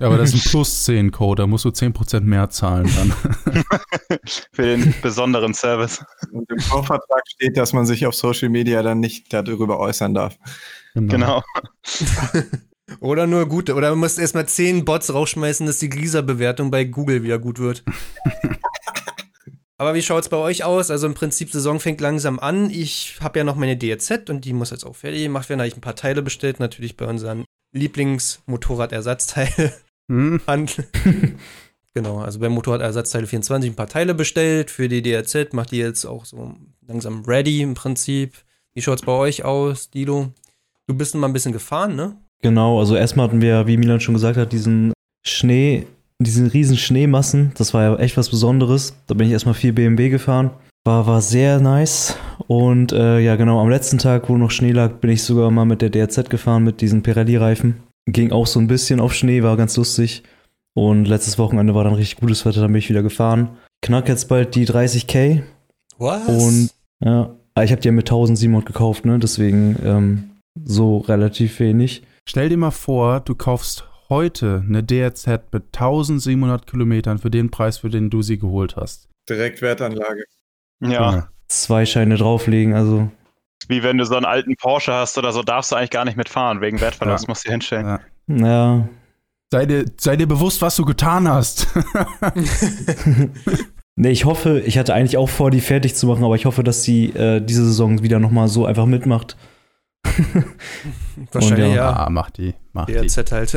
Ja, aber das ist ein Plus 10 Code, da musst du 10% mehr zahlen dann. Für den besonderen Service. Und im Kaufvertrag steht, dass man sich auf Social Media dann nicht darüber äußern darf. Genau. Oder nur gute. Oder du musst erstmal 10 Bots rausschmeißen, dass die Giza-Bewertung bei Google wieder gut wird. Aber wie schaut's bei euch aus? Also im Prinzip, Saison fängt langsam an. Ich habe ja noch meine DRZ und die muss jetzt auch fertig gemacht werden. Da habe ich ein paar Teile bestellt, natürlich bei unseren Lieblings-Motorradersatzteile. Hm? Genau, also beim Motorradersatzteile 24 ein paar Teile bestellt für die DRZ. Macht die jetzt auch so langsam ready im Prinzip. Wie schaut's bei euch aus, Dilo? Du bist mal ein bisschen gefahren, ne? Genau, also erstmal hatten wir, wie Milan schon gesagt hat, diesen Schnee, diesen riesen Schneemassen. Das war ja echt was Besonderes. Da bin ich erstmal viel BMW gefahren. War, war sehr nice. Und äh, ja, genau, am letzten Tag, wo noch Schnee lag, bin ich sogar mal mit der DRZ gefahren, mit diesen Pirelli-Reifen. Ging auch so ein bisschen auf Schnee, war ganz lustig. Und letztes Wochenende war dann richtig gutes Wetter, dann bin ich wieder gefahren. Knack jetzt bald die 30k. Was? Und ja, aber ich habe die ja mit 1700 gekauft, ne? Deswegen ähm, so relativ wenig. Stell dir mal vor, du kaufst heute eine DRZ mit 1700 Kilometern für den Preis, für den du sie geholt hast. Direkt Wertanlage. Ja. Zwei Scheine drauflegen, also Wie wenn du so einen alten Porsche hast oder so, darfst du eigentlich gar nicht mitfahren. Wegen Wertverlust Ja. musst du dir hinstellen. Ja. ja, Sei dir, sei dir bewusst, was du getan hast. Nee, ich hoffe, ich hatte eigentlich auch vor, die fertig zu machen, aber ich hoffe, dass sie äh, diese Saison wieder nochmal so einfach mitmacht. Wahrscheinlich Und ja. Ah, mach die, mach die. DRZ halt.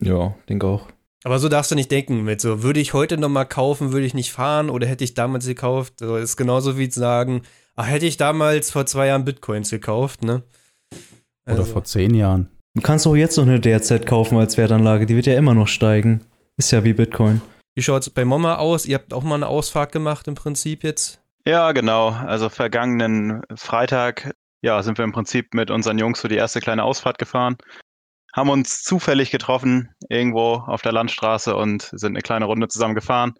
Ja, denke auch. Aber so darfst du nicht denken mit so, würde ich heute noch mal kaufen, würde ich nicht fahren oder hätte ich damals gekauft. So ist genauso wie zu sagen, ach, hätte ich damals vor zwei Jahren Bitcoins gekauft, ne? Oder Also, vor zehn Jahren. Du kannst auch jetzt noch eine DRZ kaufen als Wertanlage, die wird ja immer noch steigen. Ist ja wie Bitcoin. wie schaut's bei Mama aus? Ihr habt auch mal eine Ausfahrt gemacht im Prinzip jetzt. Ja, genau. Also vergangenen Freitag, ja, sind wir im Prinzip mit unseren Jungs so die erste kleine Ausfahrt gefahren. Haben uns zufällig getroffen, irgendwo auf der Landstraße und sind eine kleine Runde zusammen gefahren.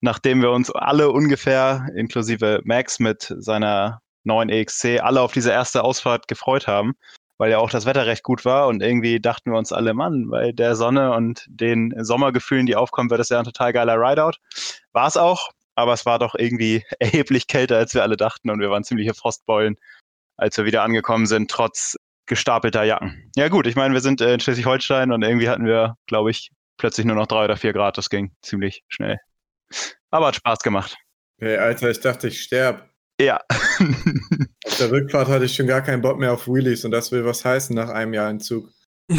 Nachdem wir uns alle ungefähr, inklusive Max mit seiner neuen EXC, alle auf diese erste Ausfahrt gefreut haben, weil ja auch das Wetter recht gut war und irgendwie dachten wir uns alle, Mann, bei der Sonne und den Sommergefühlen, die aufkommen, wird es ja ein total geiler Rideout. War es auch, aber es war doch irgendwie erheblich kälter, als wir alle dachten und wir waren ziemliche Frostbeulen. als wir wieder angekommen sind, trotz gestapelter Jacken. Ja gut, ich meine, wir sind äh, in Schleswig-Holstein und irgendwie hatten wir, glaube ich, plötzlich nur noch drei oder vier Grad. Das ging ziemlich schnell. Aber hat Spaß gemacht. Hey, Alter, ich dachte, ich sterb. Ja. Auf der Rückfahrt hatte ich schon gar keinen Bock mehr auf Wheelies und das will was heißen nach einem Jahr Entzug.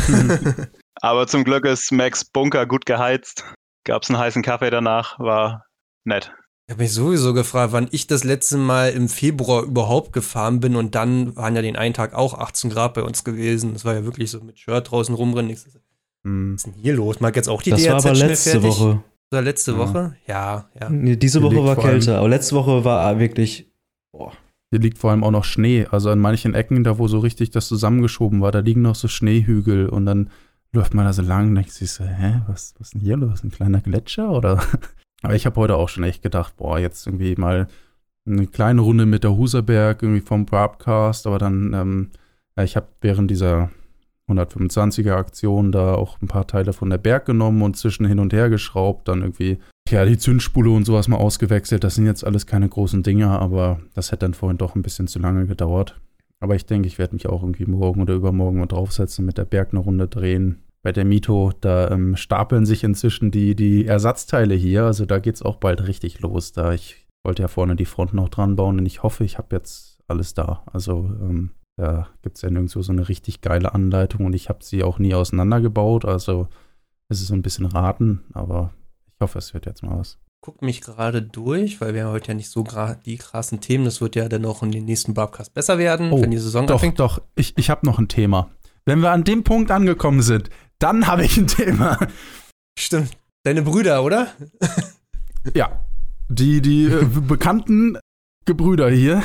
Aber zum Glück ist Max Bunker gut geheizt. Gab es einen heißen Kaffee danach, war nett. Ich habe mich sowieso gefragt, wann ich das letzte Mal im Februar überhaupt gefahren bin und dann waren ja den einen Tag auch 18 Grad bei uns gewesen. Das war ja wirklich so mit Shirt draußen rumrennen. Hm. Was ist denn hier los? Mag jetzt auch die Das DRZ war aber letzte fertig? Woche. Oder letzte Ja. Woche? Ja, ja. Nee, diese Hier Woche war kälter, aber letzte Woche war wirklich. Boah. Hier liegt vor allem auch noch Schnee. Also an manchen Ecken, da wo so richtig das zusammengeschoben war, da liegen noch so Schneehügel und dann läuft man da so lang und denkt sich so, hä, was, was ist denn hier los? Ein kleiner Gletscher oder? Aber ich habe heute auch schon echt gedacht, boah, jetzt irgendwie mal eine kleine Runde mit der Huserberg irgendwie vom Broadcast, aber dann, ähm, ich habe während dieser 125er Aktion da auch ein paar Teile von der Berg genommen und zwischen hin und her geschraubt, dann irgendwie ja, die Zündspule und sowas mal ausgewechselt. Das sind jetzt alles keine großen Dinger, aber das hätte dann vorhin doch ein bisschen zu lange gedauert. Aber ich denke, ich werde mich auch irgendwie morgen oder übermorgen mal draufsetzen, mit der Berg eine Runde drehen. Bei der Mito, da ähm, stapeln sich inzwischen die, die Ersatzteile hier. Also da geht's auch bald richtig los. Da ich wollte ja vorne die Front noch dran bauen und ich hoffe, ich habe jetzt alles da. Also ähm, da gibt's ja nirgendwo so eine richtig geile Anleitung und ich habe sie auch nie auseinandergebaut. Also es ist so ein bisschen raten, aber ich hoffe, es wird jetzt mal was. Guck mich gerade durch, weil wir haben heute ja nicht so die krassen Themen. Das wird ja dann auch in den nächsten Bobcast besser werden, Oh, wenn die Saison Doch, anfängt. doch, ich, ich habe noch ein Thema. Wenn wir an dem Punkt angekommen sind, dann habe ich ein Thema. Stimmt. Deine Brüder, oder? Ja, die, die äh, bekannten Gebrüder hier,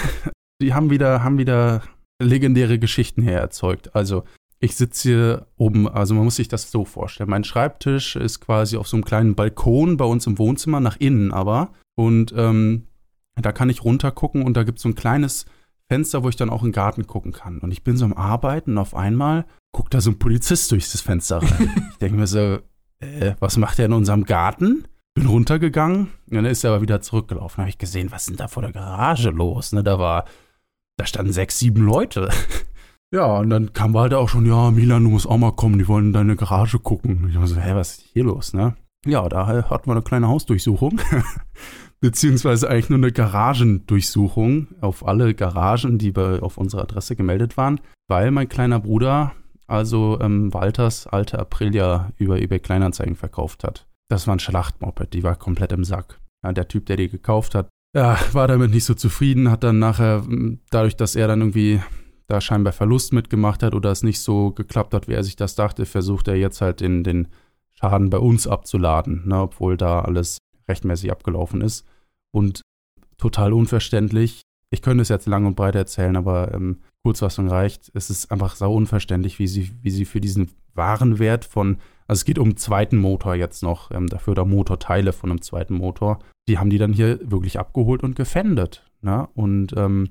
die haben wieder, haben wieder legendäre Geschichten her erzeugt. Also, ich sitze hier oben, also man muss sich das so vorstellen. Mein Schreibtisch ist quasi auf so einem kleinen Balkon bei uns im Wohnzimmer, nach innen aber. Und ähm, da kann ich runtergucken und da gibt es so ein kleines Fenster, wo ich dann auch in den Garten gucken kann. Und ich bin so am Arbeiten und auf einmal guckt da so ein Polizist durch das Fenster rein. ich denke mir so, äh, was macht er in unserem Garten? Bin runtergegangen und dann ist er aber wieder zurückgelaufen. Da habe ich gesehen, was ist denn da vor der Garage los? Ne, da war, da standen sechs, sieben Leute. Ja, und dann kam halt auch schon, ja, Milan, du musst auch mal kommen, die wollen in deine Garage gucken. Und ich war so, hä, was ist hier los, ne? Ja, da hatten wir eine kleine Hausdurchsuchung. Beziehungsweise eigentlich nur eine Garagendurchsuchung auf alle Garagen, die bei, auf unserer Adresse gemeldet waren, weil mein kleiner Bruder also ähm, Walters alte Aprilia über eBay Kleinanzeigen verkauft hat. Das war ein Schlachtmoped, die war komplett im Sack. Ja, der Typ, der die gekauft hat, ja, war damit nicht so zufrieden, hat dann nachher, m, dadurch, dass er dann irgendwie da scheinbar Verlust mitgemacht hat oder es nicht so geklappt hat, wie er sich das dachte, versucht er jetzt halt den, den Schaden bei uns abzuladen, ne, obwohl da alles rechtmäßig abgelaufen ist. Und total unverständlich. Ich könnte es jetzt lang und breit erzählen, aber ähm, Kurzfassung reicht. Es ist einfach sau unverständlich, wie sie, wie sie für diesen Warenwert von, also es geht um einen zweiten Motor jetzt noch, ähm, dafür da Motorteile von einem zweiten Motor, die haben die dann hier wirklich abgeholt und gefändet. Ne? Und ähm,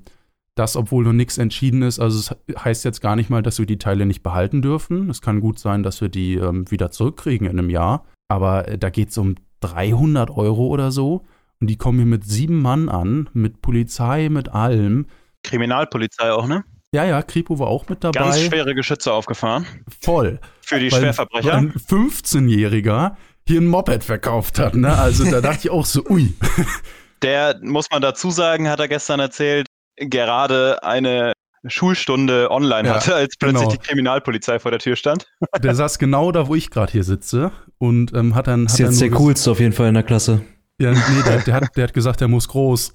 das, obwohl noch nichts entschieden ist, also es heißt jetzt gar nicht mal, dass wir die Teile nicht behalten dürfen. Es kann gut sein, dass wir die ähm, wieder zurückkriegen in einem Jahr, aber äh, da geht es um 300 Euro oder so. Und die kommen hier mit sieben Mann an, mit Polizei, mit allem. Kriminalpolizei auch, ne? Ja, ja, Kripo war auch mit dabei. Ganz schwere Geschütze aufgefahren. Voll. Für die Weil- Schwerverbrecher. weil ein 15-Jähriger hier ein Moped verkauft hat. Ne? Also da dachte ich auch so, ui. Der, muss man dazu sagen, hat er gestern erzählt, gerade eine Schulstunde online Ja, hatte, als plötzlich genau. die Kriminalpolizei vor der Tür stand. Der saß genau da, wo ich gerade hier sitze. Und ähm, hat dann. Ist hat jetzt dann der coolste auf jeden Fall in der Klasse. Ja, nee, der, der, hat, der hat gesagt, der muss groß.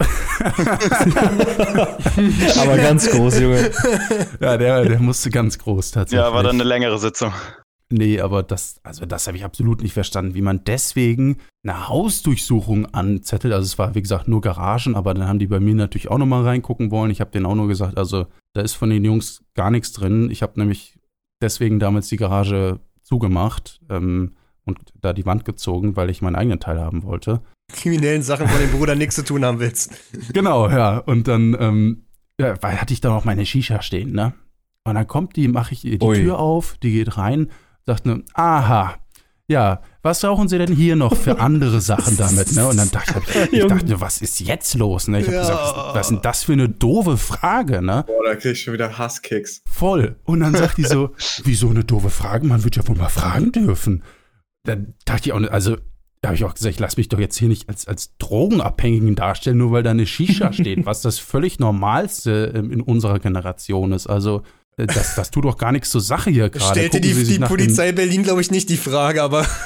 Aber ganz groß, Junge. ja, der, der musste ganz groß tatsächlich. Ja, war dann eine längere Sitzung. Nee, aber das, also das habe ich absolut nicht verstanden, wie man deswegen eine Hausdurchsuchung anzettelt. Also es war, wie gesagt, nur Garagen, aber dann haben die bei mir natürlich auch nochmal reingucken wollen. Ich habe denen auch nur gesagt, also da ist von den Jungs gar nichts drin. Ich habe nämlich deswegen damals die Garage zugemacht ähm, und da die Wand gezogen, weil ich meinen eigenen Teil haben wollte. Kriminellen Sachen von dem Bruder nichts zu tun haben willst. Genau, ja. Und dann, ähm, ja, weil hatte ich dann auch meine Shisha stehen, ne? Und dann kommt die, mache ich ihr die Ui. Tür auf, die geht rein, sagt nur, aha, ja, was rauchen Sie denn hier noch für andere Sachen damit? Ne? Und dann dachte ich, ich dachte, was ist jetzt los? Ne? Ich habe Ja. gesagt, was, ist denn das für eine doofe Frage? Ne? Boah, da krieg ich schon wieder Hasskicks. Voll. Und dann sagt die so, wieso eine doofe Frage? Man wird ja wohl mal fragen dürfen. Dann dachte ich auch, nicht- also da habe ich auch gesagt, ich lass mich doch jetzt hier nicht als, als Drogenabhängigen darstellen, nur weil da eine Shisha steht, was das völlig Normalste ähm, in unserer Generation ist. Also das, das tut doch gar nichts zur Sache hier gerade. Stellte Gucken die, die Polizei Berlin, glaube ich, nicht die Frage, aber.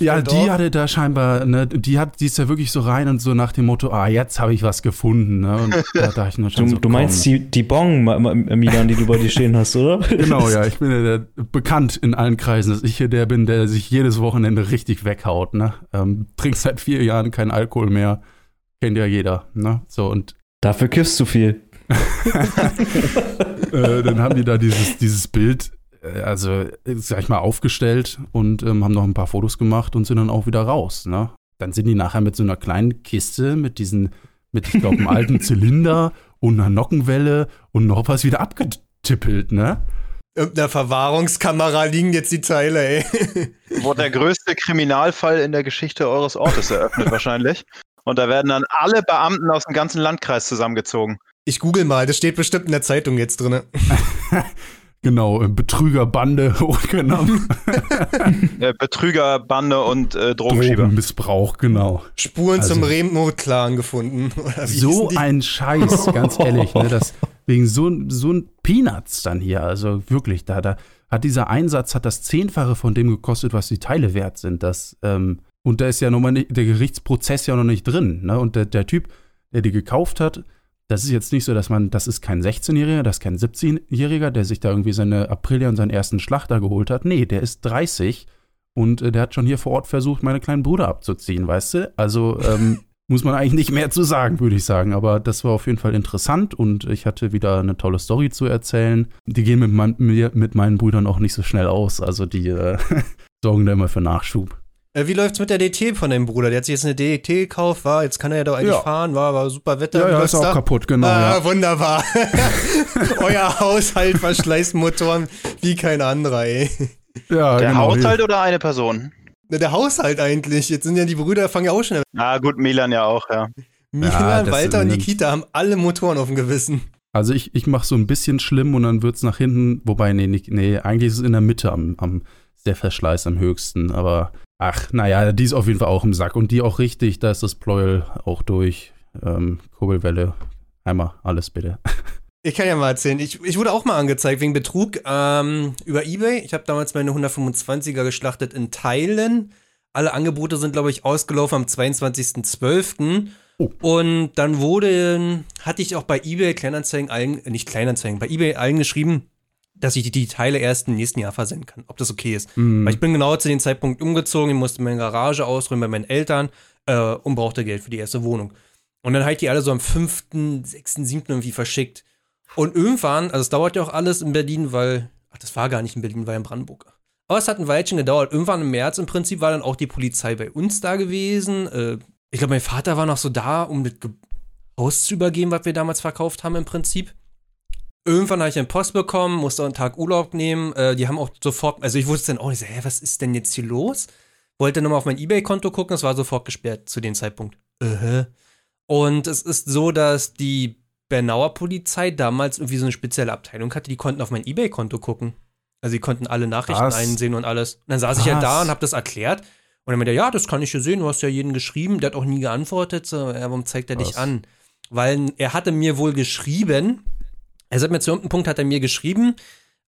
Ja, die hatte da scheinbar, ne, die hat, die ist ja wirklich so rein und so nach dem Motto, ah, jetzt habe ich was gefunden, ne? Und da dachte ich nur schon Du, so, du meinst komm. die, die Bong, Milan, die du bei dir stehen hast, oder? Genau, ja, ich bin ja der, bekannt in allen Kreisen, dass ich hier der bin, der sich jedes Wochenende richtig weghaut, ne? Ähm, trinkt seit vier Jahren keinen Alkohol mehr. Kennt ja jeder, ne? So, und Dafür kiffst du viel. äh, dann haben die da dieses, dieses Bild, äh, also, sag ich mal, aufgestellt und ähm, haben noch ein paar Fotos gemacht und sind dann auch wieder raus, ne? Dann sind die nachher mit so einer kleinen Kiste, mit diesen, mit, ich glaube, einem alten Zylinder und einer Nockenwelle und noch was wieder abgetippelt, ne? Irgendeiner Verwahrungskamera liegen jetzt die Teile, ey. Wurde der größte Kriminalfall in der Geschichte eures Ortes eröffnet wahrscheinlich. Und da werden dann alle Beamten aus dem ganzen Landkreis zusammengezogen. Ich google mal, das steht bestimmt in der Zeitung jetzt drin. Genau, äh, Betrügerbande hochgenommen. Äh, Betrüger, Bande und äh, Drogenschieber. Drogenmissbrauch, genau. Spuren Also- zum Remo-Clan gefunden. So ein Scheiß, ganz ehrlich, ne, das wegen so, so ein Peanuts dann hier, also wirklich, da, da hat dieser Einsatz hat das Zehnfache von dem gekostet, was die Teile wert sind. Das, ähm, und da ist ja nochmal nicht, der Gerichtsprozess ja noch nicht drin, ne? Und der, der Typ, der die gekauft hat, das ist jetzt nicht so, dass man, das ist kein 16-Jähriger, das ist kein 17-Jähriger, der sich da irgendwie seine Aprilia und seinen ersten Schlachter geholt hat. Nee, der ist 30 und äh, der hat schon hier vor Ort versucht, meine kleinen Brüder abzuziehen, weißt du? Also, ähm, muss man eigentlich nicht mehr zu sagen, würde ich sagen. Aber das war auf jeden Fall interessant und ich hatte wieder eine tolle Story zu erzählen. Die gehen mit, mein, mir, mit meinen Brüdern auch nicht so schnell aus. Also die äh, sorgen da immer für Nachschub. Äh, wie läuft's mit der DT von deinem Bruder? Der hat sich jetzt eine DT gekauft, war, jetzt kann er ja doch eigentlich Ja. fahren, war, war super Wetter. Ja, ja, ist auch da? kaputt, genau. Ah, ja. wunderbar. Euer Haushalt verschleißt Motoren wie kein anderer, ey. ja Der genau, Haushalt oder eine Person? Na, Der Haushalt eigentlich. Jetzt sind ja die Brüder, fangen ja auch schon. Ah, gut, Milan ja auch, ja. Milan, das Walter und Nikita haben alle Motoren auf dem Gewissen. Also ich, ich mache so ein bisschen schlimm und dann wird's nach hinten, wobei, nee, nee, eigentlich ist es in der Mitte am, am der Verschleiß am höchsten, aber ach, naja, die ist auf jeden Fall auch im Sack und die auch richtig, da ist das Pleuel auch durch. Ähm, Kurbelwelle, einmal alles bitte. Ich kann ja mal erzählen. Ich, ich wurde auch mal angezeigt wegen Betrug ähm, über Ebay. Ich habe damals meine 125er geschlachtet in Teilen. Alle Angebote sind, glaube ich, ausgelaufen am 22.12. Oh. Und dann wurde, hatte ich auch bei Ebay Kleinanzeigen allen, äh, nicht Kleinanzeigen, bei Ebay allen geschrieben, dass ich die, die Teile erst im nächsten Jahr versenden kann, ob das okay ist. Mhm. Weil ich bin genau zu dem Zeitpunkt umgezogen, ich musste meine Garage ausräumen bei meinen Eltern äh, und brauchte Geld für die erste Wohnung. Und dann habe ich die alle so am 5., 6., 7. irgendwie verschickt. Und irgendwann, also es dauert ja auch alles in Berlin, weil, ach, das war gar nicht in Berlin, war ja in Brandenburg. Aber es hat ein Weilchen gedauert. Irgendwann im März im Prinzip war dann auch die Polizei bei uns da gewesen. Äh, ich glaube, mein Vater war noch so da, um das Haus zu übergeben, was wir damals verkauft haben im Prinzip. Irgendwann habe ich eine Post bekommen, musste einen Tag Urlaub nehmen. Äh, die haben auch sofort, also ich wusste dann auch nicht, so, hä, was ist denn jetzt hier los? Wollte nochmal auf mein Ebay-Konto gucken, es war sofort gesperrt zu dem Zeitpunkt. Äh. Und es ist so, dass die Bernauer Polizei damals irgendwie so eine spezielle Abteilung hatte, die konnten auf mein Ebay-Konto gucken. Also die konnten alle Nachrichten Was? einsehen und alles. Und dann saß ich ja Was? da und habe das erklärt. Und dann meinte er, ja, das kann ich hier sehen, du hast ja jeden geschrieben. Der hat auch nie geantwortet. So, ja, warum zeigt er dich Was? an? Weil er hatte mir wohl geschrieben, er hat mir zu irgendeinem Punkt hat er mir geschrieben,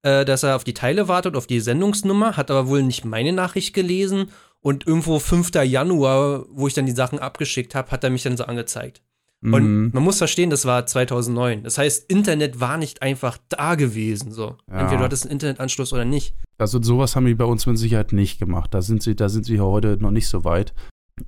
äh, dass er auf die Teile wartet, auf die Sendungsnummer, hat aber wohl nicht meine Nachricht gelesen. Und irgendwo 5. Januar, wo ich dann die Sachen abgeschickt habe, hat er mich dann so angezeigt. Und Mhm. man muss verstehen, das war 2009. Das heißt, Internet war nicht einfach da gewesen. So. Ja. Entweder du hattest einen Internetanschluss oder nicht. Also sowas haben die bei uns mit Sicherheit nicht gemacht. Da sind sie, da sind sie heute noch nicht so weit.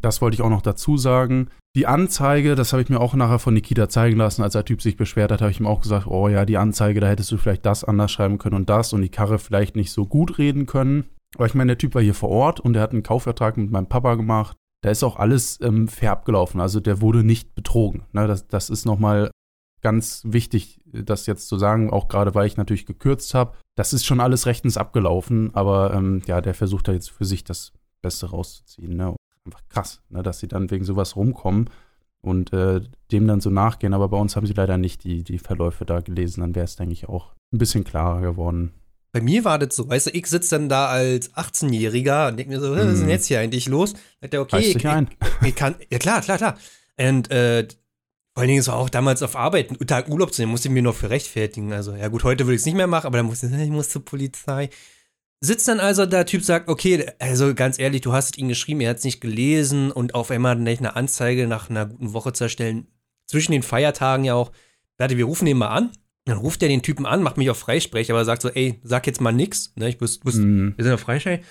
Das wollte ich auch noch dazu sagen. Die Anzeige, das habe ich mir auch nachher von Nikita zeigen lassen, als der Typ sich beschwert hat, habe ich ihm auch gesagt, oh ja, die Anzeige, da hättest du vielleicht das anders schreiben können und das und die Karre vielleicht nicht so gut reden können. Aber ich meine, der Typ war hier vor Ort und der hat einen Kaufvertrag mit meinem Papa gemacht. Da ist auch alles ähm, fair abgelaufen. Also der wurde nicht betrogen. Ne, das, das ist nochmal ganz wichtig, das jetzt zu sagen, auch gerade weil ich natürlich gekürzt habe. Das ist schon alles rechtens abgelaufen, aber ähm, ja, der versucht da jetzt für sich das Beste rauszuziehen. Ne? Einfach krass, ne? dass sie dann wegen sowas rumkommen und äh, dem dann so nachgehen. Aber bei uns haben sie leider nicht die, die Verläufe da gelesen. Dann wäre es, denke ich, auch ein bisschen klarer geworden. Bei mir war das so, weißt du, ich sitze dann da als 18-Jähriger und denke mir so, was ist denn Mhm. jetzt hier eigentlich los? Sagt er, okay, ich, ich, ich kann, ja klar, klar, klar. Und äh, vor allen Dingen, es war auch damals auf Arbeit, einen Tag Urlaub zu nehmen, musste ich mir noch für rechtfertigen. Also, ja gut, heute würde ich es nicht mehr machen, aber dann musste ich, ich muss zur Polizei. Sitzt dann also, der Typ sagt, okay, also ganz ehrlich, du hast es ihm geschrieben, er hat es nicht gelesen und auf einmal dann eine Anzeige nach einer guten Woche zu erstellen, zwischen den Feiertagen ja auch. Warte, wir rufen ihn mal an. Dann ruft er den Typen an, macht mich auf Freisprech, aber sagt so, ey, sag jetzt mal nix. Ne, ich wusste, wusste Mhm. wir sind auf Freischei.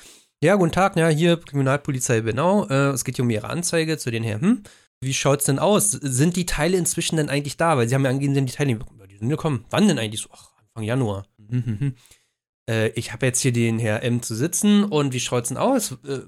Ja, guten Tag, ja, hier Kriminalpolizei Benau. Äh, es geht hier um Ihre Anzeige zu den Herren. Hm, wie schaut's denn aus? Sind die Teile inzwischen denn eigentlich da? Weil Sie haben ja angegeben, Sie haben die Teile nicht bekommen. Die sind gekommen. Wann denn eigentlich? So, ach, Anfang Januar. Hm, hm, hm. Äh, ich habe jetzt hier den Herr M zu sitzen und wie schaut's denn aus? Äh,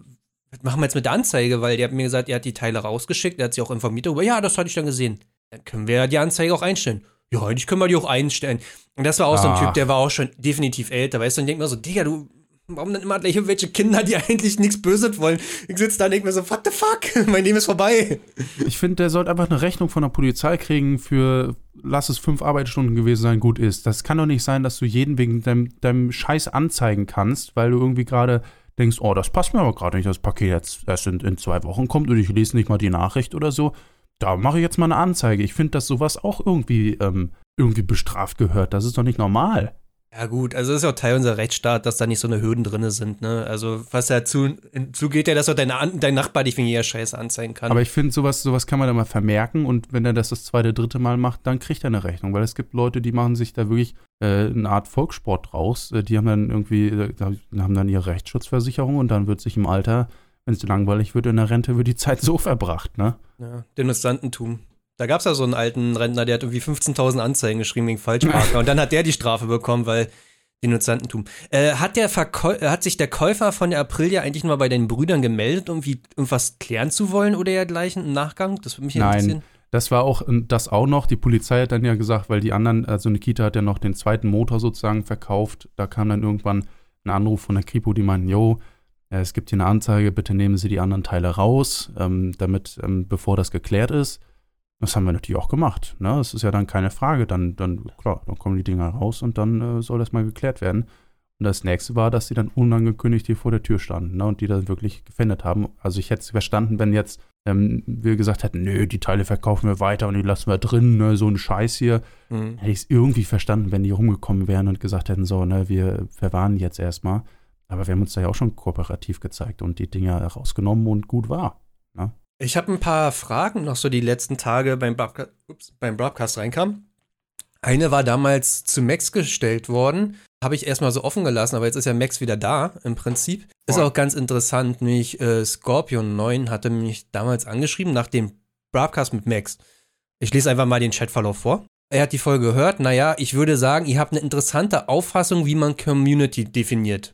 was machen wir jetzt mit der Anzeige? Weil der hat mir gesagt, er hat die Teile rausgeschickt, er hat sich auch informiert darüber. Ja, das hatte ich dann gesehen. Dann können wir ja die Anzeige auch einstellen. Ja, eigentlich können wir die auch einstellen. Und das war auch so ein Ach. Typ, der war auch schon definitiv älter, weißt du? Und ich denk mir so, Digga, du, warum dann immer gleich irgendwelche Kinder, die eigentlich nichts Böses wollen? Ich sitze da und denk mir so, what the fuck? Mein Leben ist vorbei. Ich finde, der sollte einfach eine Rechnung von der Polizei kriegen für, lass es fünf Arbeitsstunden gewesen sein, gut ist. Das kann doch nicht sein, dass du jeden wegen deinem, deinem Scheiß anzeigen kannst, weil du irgendwie gerade denkst, oh, das passt mir aber gerade nicht, das Paket jetzt erst in, in zwei Wochen kommt und ich lese nicht mal die Nachricht oder so. Da mache ich jetzt mal eine Anzeige. Ich finde, dass sowas auch irgendwie, ähm, irgendwie bestraft gehört. Das ist doch nicht normal. Ja, gut, also das ist ja auch Teil unserer Rechtsstaat, dass da nicht so eine Hürden drin sind, ne? Also, was dazu zugeht ja, dass auch deine, An- dein Nachbar dich wegen jeder Scheiße anzeigen kann. Aber ich finde, sowas, sowas kann man da mal vermerken und wenn er das das zweite, dritte Mal macht, dann kriegt er eine Rechnung, weil es gibt Leute, die machen sich da wirklich äh, eine Art Volkssport draus. Äh, die haben dann irgendwie, äh, haben dann ihre Rechtsschutzversicherung und dann wird sich im Alter, wenn es langweilig wird in der Rente, wird die Zeit so verbracht, ne? Ja, Demonstrantentum. Da gab es ja so einen alten Rentner, der hat irgendwie 15.000 Anzeigen geschrieben wegen Falschparker. und dann hat der die Strafe bekommen, weil Demonstrantentum. Äh, hat, der Verkäu äh, hat sich der Käufer von der Aprilia eigentlich nur mal bei deinen Brüdern gemeldet, um wie irgendwas klären zu wollen oder dergleichen im Nachgang? Das würde mich Nein. interessieren. Das war auch äh, das auch noch. Die Polizei hat dann ja gesagt, weil die anderen, also Nikita hat ja noch den zweiten Motor sozusagen verkauft. Da kam dann irgendwann ein Anruf von der Kripo, die meinten, jo, äh, es gibt hier eine Anzeige, bitte nehmen Sie die anderen Teile raus, ähm, damit, ähm, bevor das geklärt ist. Das haben wir natürlich auch gemacht. Ne? Das ist ja dann keine Frage. Dann, dann, klar, dann kommen die Dinger raus und dann äh, soll das mal geklärt werden. Und das nächste war, dass die dann unangekündigt hier vor der Tür standen ne? und die dann wirklich gefändet haben. Also ich hätte es verstanden, wenn jetzt ähm, wir gesagt hätten, nö, die Teile verkaufen wir weiter und die lassen wir drin, ne? so ein Scheiß hier. Mhm. Hätte ich es irgendwie verstanden, wenn die rumgekommen wären und gesagt hätten, so, ne, wir verwahren jetzt erstmal. Aber wir haben uns da ja auch schon kooperativ gezeigt und die Dinger rausgenommen und gut war. Ich habe ein paar Fragen noch so die letzten Tage beim, Broadca ups, beim Broadcast reinkamen. Eine war damals zu Max gestellt worden. Habe ich erstmal so offen gelassen, aber jetzt ist ja Max wieder da im Prinzip. Ist auch ganz interessant, nämlich äh, Scorpion 9 hatte mich damals angeschrieben nach dem Broadcast mit Max. Ich lese einfach mal den Chatverlauf vor. Er hat die Folge gehört. Naja, ich würde sagen, ihr habt eine interessante Auffassung, wie man Community definiert.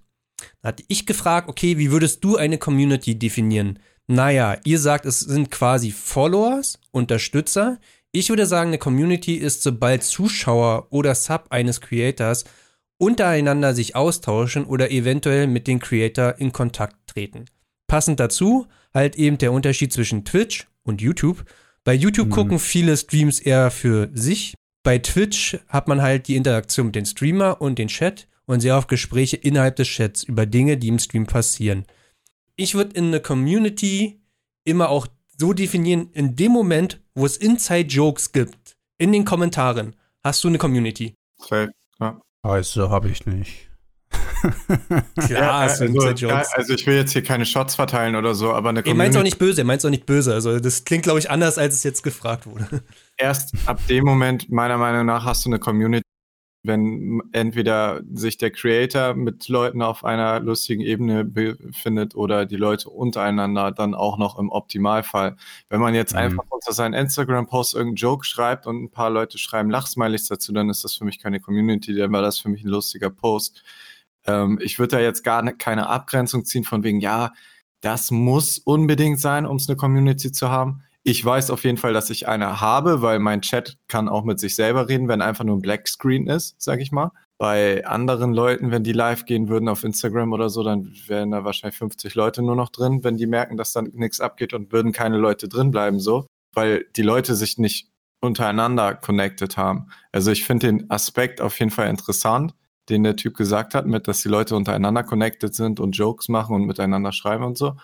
Da hatte ich gefragt, okay, wie würdest du eine Community definieren? Naja, ihr sagt, es sind quasi Followers, Unterstützer. Ich würde sagen, eine Community ist, sobald Zuschauer oder Sub eines Creators untereinander sich austauschen oder eventuell mit dem Creator in Kontakt treten. Passend dazu halt eben der Unterschied zwischen Twitch und YouTube. Bei YouTube Mhm. gucken viele Streams eher für sich. Bei Twitch hat man halt die Interaktion mit dem Streamer und den Chat und sehr oft Gespräche innerhalb des Chats über Dinge, die im Stream passieren. Ich würde in eine Community immer auch so definieren, in dem Moment, wo es Inside-Jokes gibt, in den Kommentaren, hast du eine Community. Safe, ja. Scheiße, habe ich nicht. Klar, also, ja, Inside-Jokes. also ich will jetzt hier keine Shots verteilen oder so, aber eine Er meint auch Community nicht böse, er meint auch nicht böse. Also das klingt, glaube ich, anders, als es jetzt gefragt wurde. erst ab dem Moment, meiner Meinung nach, hast du eine Community, wenn entweder sich der Creator mit Leuten auf einer lustigen Ebene befindet oder die Leute untereinander dann auch noch im Optimalfall. Wenn man jetzt Mhm. einfach unter seinen Instagram-Post irgendeinen Joke schreibt und ein paar Leute schreiben Lachsmilies dazu, dann ist das für mich keine Community, dann war das für mich ein lustiger Post. Ähm, ich würde da jetzt gar ne, keine Abgrenzung ziehen von wegen, ja, das muss unbedingt sein, um es eine Community zu haben. Ich weiß auf jeden Fall, dass ich eine habe, weil mein Chat kann auch mit sich selber reden, wenn einfach nur ein Black Screen ist, sag ich mal. Bei anderen Leuten, wenn die live gehen würden auf Instagram oder so, dann wären da wahrscheinlich 50 Leute nur noch drin, wenn die merken, dass dann nichts abgeht und würden keine Leute drin bleiben, so, weil die Leute sich nicht untereinander connected haben. Also ich finde den Aspekt auf jeden Fall interessant, den der Typ gesagt hat, mit, dass die Leute untereinander connected sind und Jokes machen und miteinander schreiben und so.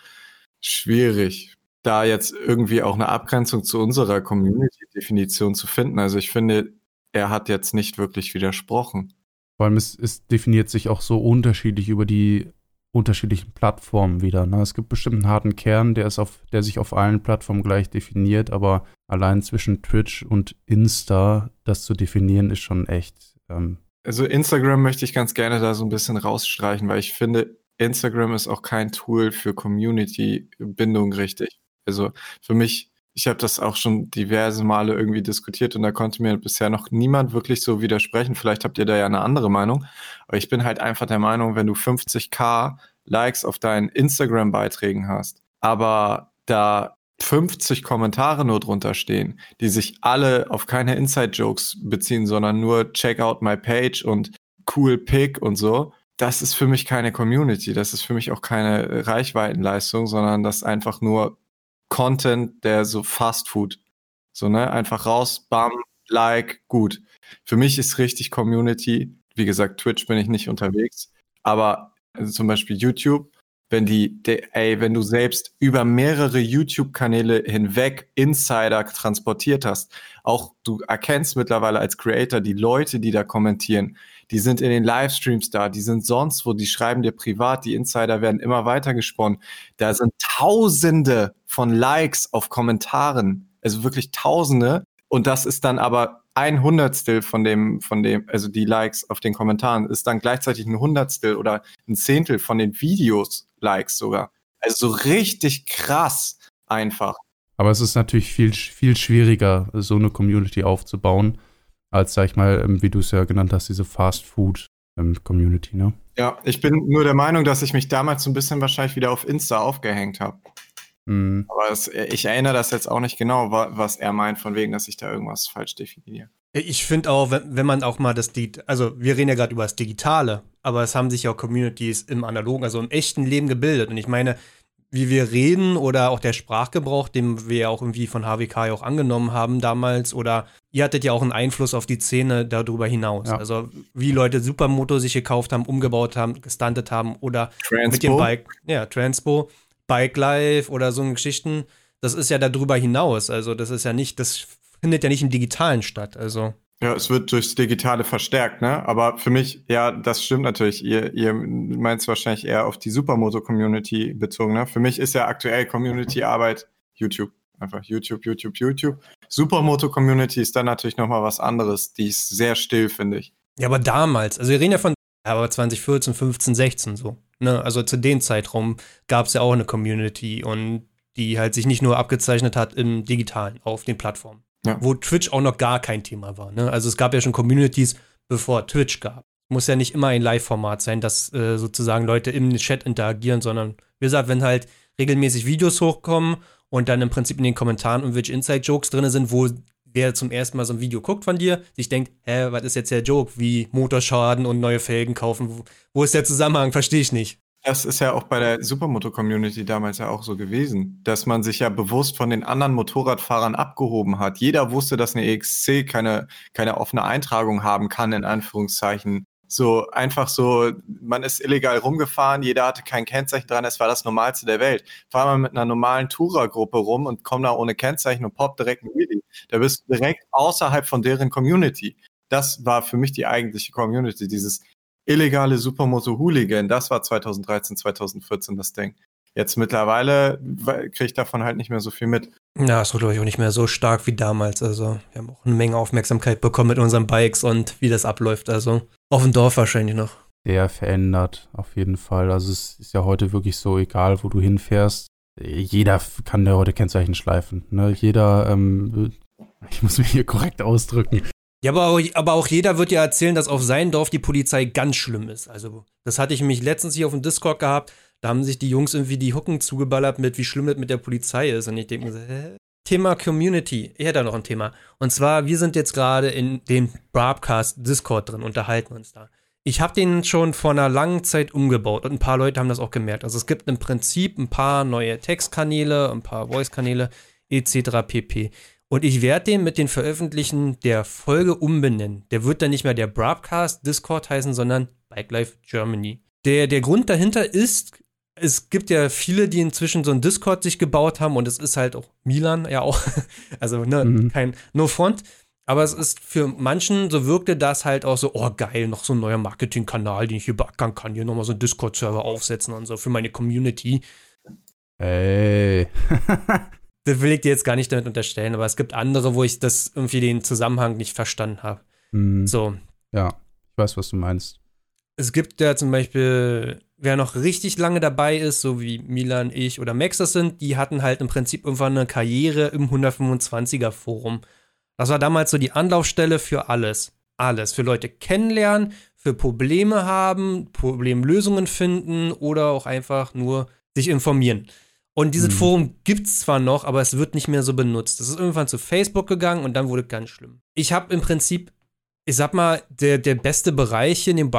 Schwierig, da jetzt irgendwie auch eine Abgrenzung zu unserer Community-Definition zu finden. Also ich finde, er hat jetzt nicht wirklich widersprochen. Vor allem es, es definiert sich auch so unterschiedlich über die unterschiedlichen Plattformen wieder. Ne? Es gibt bestimmt einen harten Kern, der, ist auf, der sich auf allen Plattformen gleich definiert, aber allein zwischen Twitch und Insta das zu definieren, ist schon echt. Ähm also Instagram möchte ich ganz gerne da so ein bisschen rausstreichen, weil ich finde, Instagram ist auch kein Tool für Community-Bindung richtig. Also für mich ich habe das auch schon diverse Male irgendwie diskutiert und da konnte mir bisher noch niemand wirklich so widersprechen. Vielleicht habt ihr da ja eine andere Meinung. Aber ich bin halt einfach der Meinung, wenn du 50k Likes auf deinen Instagram-Beiträgen hast, aber da 50 Kommentare nur drunter stehen, die sich alle auf keine Inside-Jokes beziehen, sondern nur check out my page und cool pick und so, das ist für mich keine Community. Das ist für mich auch keine Reichweitenleistung, sondern das einfach nur Content, der so Fast Food, so, ne, einfach raus, bam, like, gut. Für mich ist richtig Community. Wie gesagt, Twitch bin ich nicht unterwegs, aber also zum Beispiel YouTube, wenn die, de, ey, wenn du selbst über mehrere YouTube-Kanäle hinweg Insider transportiert hast, auch du erkennst mittlerweile als Creator die Leute, die da kommentieren, die sind in den Livestreams da, die sind sonst wo, die schreiben dir privat, die Insider werden immer weiter gesponnen. Da sind Tausende von Likes auf Kommentaren, also wirklich Tausende. Und das ist dann aber ein Hundertstel von dem, von dem, also die Likes auf den Kommentaren ist dann gleichzeitig ein Hundertstel oder ein Zehntel von den Videos Likes sogar. Also so richtig krass einfach. Aber es ist natürlich viel, viel schwieriger, so eine Community aufzubauen, als, sag ich mal, ähm, wie du es ja genannt hast, diese Fast Food ähm, Community, ne? Ja, ich bin nur der Meinung, dass ich mich damals so ein bisschen wahrscheinlich wieder auf Insta aufgehängt habe. Mhm. Aber es, ich erinnere das jetzt auch nicht genau, was er meint, von wegen, dass ich da irgendwas falsch definiere. Ich finde auch, wenn, wenn, man auch mal das, also wir reden ja gerade über das Digitale, aber es haben sich ja auch Communities im analogen, also im echten Leben gebildet. Und ich meine, wie wir reden oder auch der Sprachgebrauch, den wir ja auch irgendwie von HWK ja auch angenommen haben damals, oder ihr hattet ja auch einen Einfluss auf die Szene darüber hinaus. Ja. Also wie Leute Supermoto sich gekauft haben, umgebaut haben, gestuntet haben oder Transpo. mit dem Bike, ja, Transpo, Bike Life oder so Geschichten. Das ist ja darüber hinaus. Also das ist ja nicht, das findet ja nicht im Digitalen statt. Also ja, es wird durchs Digitale verstärkt, ne? Aber für mich, ja, das stimmt natürlich. Ihr, ihr meint es wahrscheinlich eher auf die Supermoto-Community bezogen, ne? Für mich ist ja aktuell Community-Arbeit YouTube. Einfach YouTube, YouTube, YouTube. Supermoto-Community ist dann natürlich nochmal was anderes. Die ist sehr still, finde ich. Ja, aber damals, also wir reden ja von aber 2014, 15, 16 so. Ne? Also zu dem Zeitraum gab es ja auch eine Community und die halt sich nicht nur abgezeichnet hat im Digitalen, auf den Plattformen. Ja. Wo Twitch auch noch gar kein Thema war. Ne? Also es gab ja schon Communities, bevor Twitch gab. Muss ja nicht immer ein Live-Format sein, dass äh, sozusagen Leute im Chat interagieren, sondern wie gesagt, wenn halt regelmäßig Videos hochkommen und dann im Prinzip in den Kommentaren irgendwelche Inside-Jokes drin sind, wo wer zum ersten Mal so ein Video guckt von dir, sich denkt, hä, was ist jetzt der Joke? Wie Motorschaden und neue Felgen kaufen? Wo, wo ist der Zusammenhang? Verstehe ich nicht. Das ist ja auch bei der Supermoto-Community damals ja auch so gewesen, dass man sich ja bewusst von den anderen Motorradfahrern abgehoben hat. Jeder wusste, dass eine EXC keine, keine offene Eintragung haben kann, in Anführungszeichen. So einfach so, man ist illegal rumgefahren, jeder hatte kein Kennzeichen dran, es war das Normalste der Welt. Fahr mal mit einer normalen Tourer-Gruppe rum und komm da ohne Kennzeichen und pop direkt ein Wheelie. Da bist du direkt außerhalb von deren Community. Das war für mich die eigentliche Community, dieses illegale Supermoto-Hooligan, das war 2013, 2014 das Ding. Jetzt mittlerweile kriege ich davon halt nicht mehr so viel mit. Ja, ist glaube ich auch nicht mehr so stark wie damals. Also wir haben auch eine Menge Aufmerksamkeit bekommen mit unseren Bikes und wie das abläuft. Also auf dem Dorf wahrscheinlich noch. Sehr verändert, auf jeden Fall. Also es ist ja heute wirklich so, egal wo du hinfährst, jeder kann ja heute Kennzeichen schleifen. Ne? Jeder, ähm, ich muss mich hier korrekt ausdrücken, ja, aber auch, aber auch jeder wird ja erzählen, dass auf sein Dorf die Polizei ganz schlimm ist. Also, das hatte ich mich letztens hier auf dem Discord gehabt. Da haben sich die Jungs irgendwie die Hucken zugeballert mit, wie schlimm das mit der Polizei ist. Und ich denke mir so, hä? Thema Community. Ich hätte da noch ein Thema. Und zwar, wir sind jetzt gerade in dem Broadcast Discord drin, unterhalten uns da. Ich habe den schon vor einer langen Zeit umgebaut und ein paar Leute haben das auch gemerkt. Also es gibt im Prinzip ein paar neue Textkanäle, ein paar Voice-Kanäle etc. pp. Und ich werde den mit den Veröffentlichen der Folge umbenennen. Der wird dann nicht mehr der Broadcast Discord heißen, sondern Bike Life Germany. Der, der Grund dahinter ist, es gibt ja viele, die inzwischen so ein Discord sich gebaut haben und es ist halt auch Milan ja auch. Also ne, mhm. kein No Front. Aber es ist für manchen, so wirkte das halt auch so, oh geil, noch so ein neuer Marketingkanal, den ich hier beackern kann, hier nochmal so einen Discord-Server aufsetzen und so für meine Community. Ey. das will ich dir jetzt gar nicht damit unterstellen, aber es gibt andere, wo ich das irgendwie den Zusammenhang nicht verstanden habe. Mhm. So. Ja, ich weiß, was du meinst. Es gibt ja zum Beispiel, wer noch richtig lange dabei ist, so wie Milan, ich oder Max das sind, die hatten halt im Prinzip irgendwann eine Karriere im 125er Forum. Das war damals so die Anlaufstelle für alles. Alles. Für Leute kennenlernen, für Probleme haben, Problemlösungen finden oder auch einfach nur sich informieren. Und dieses mhm. Forum gibt es zwar noch, aber es wird nicht mehr so benutzt. Das ist irgendwann zu Facebook gegangen und dann wurde es ganz schlimm. Ich habe im Prinzip, ich sag mal, der, der beste Bereich in dem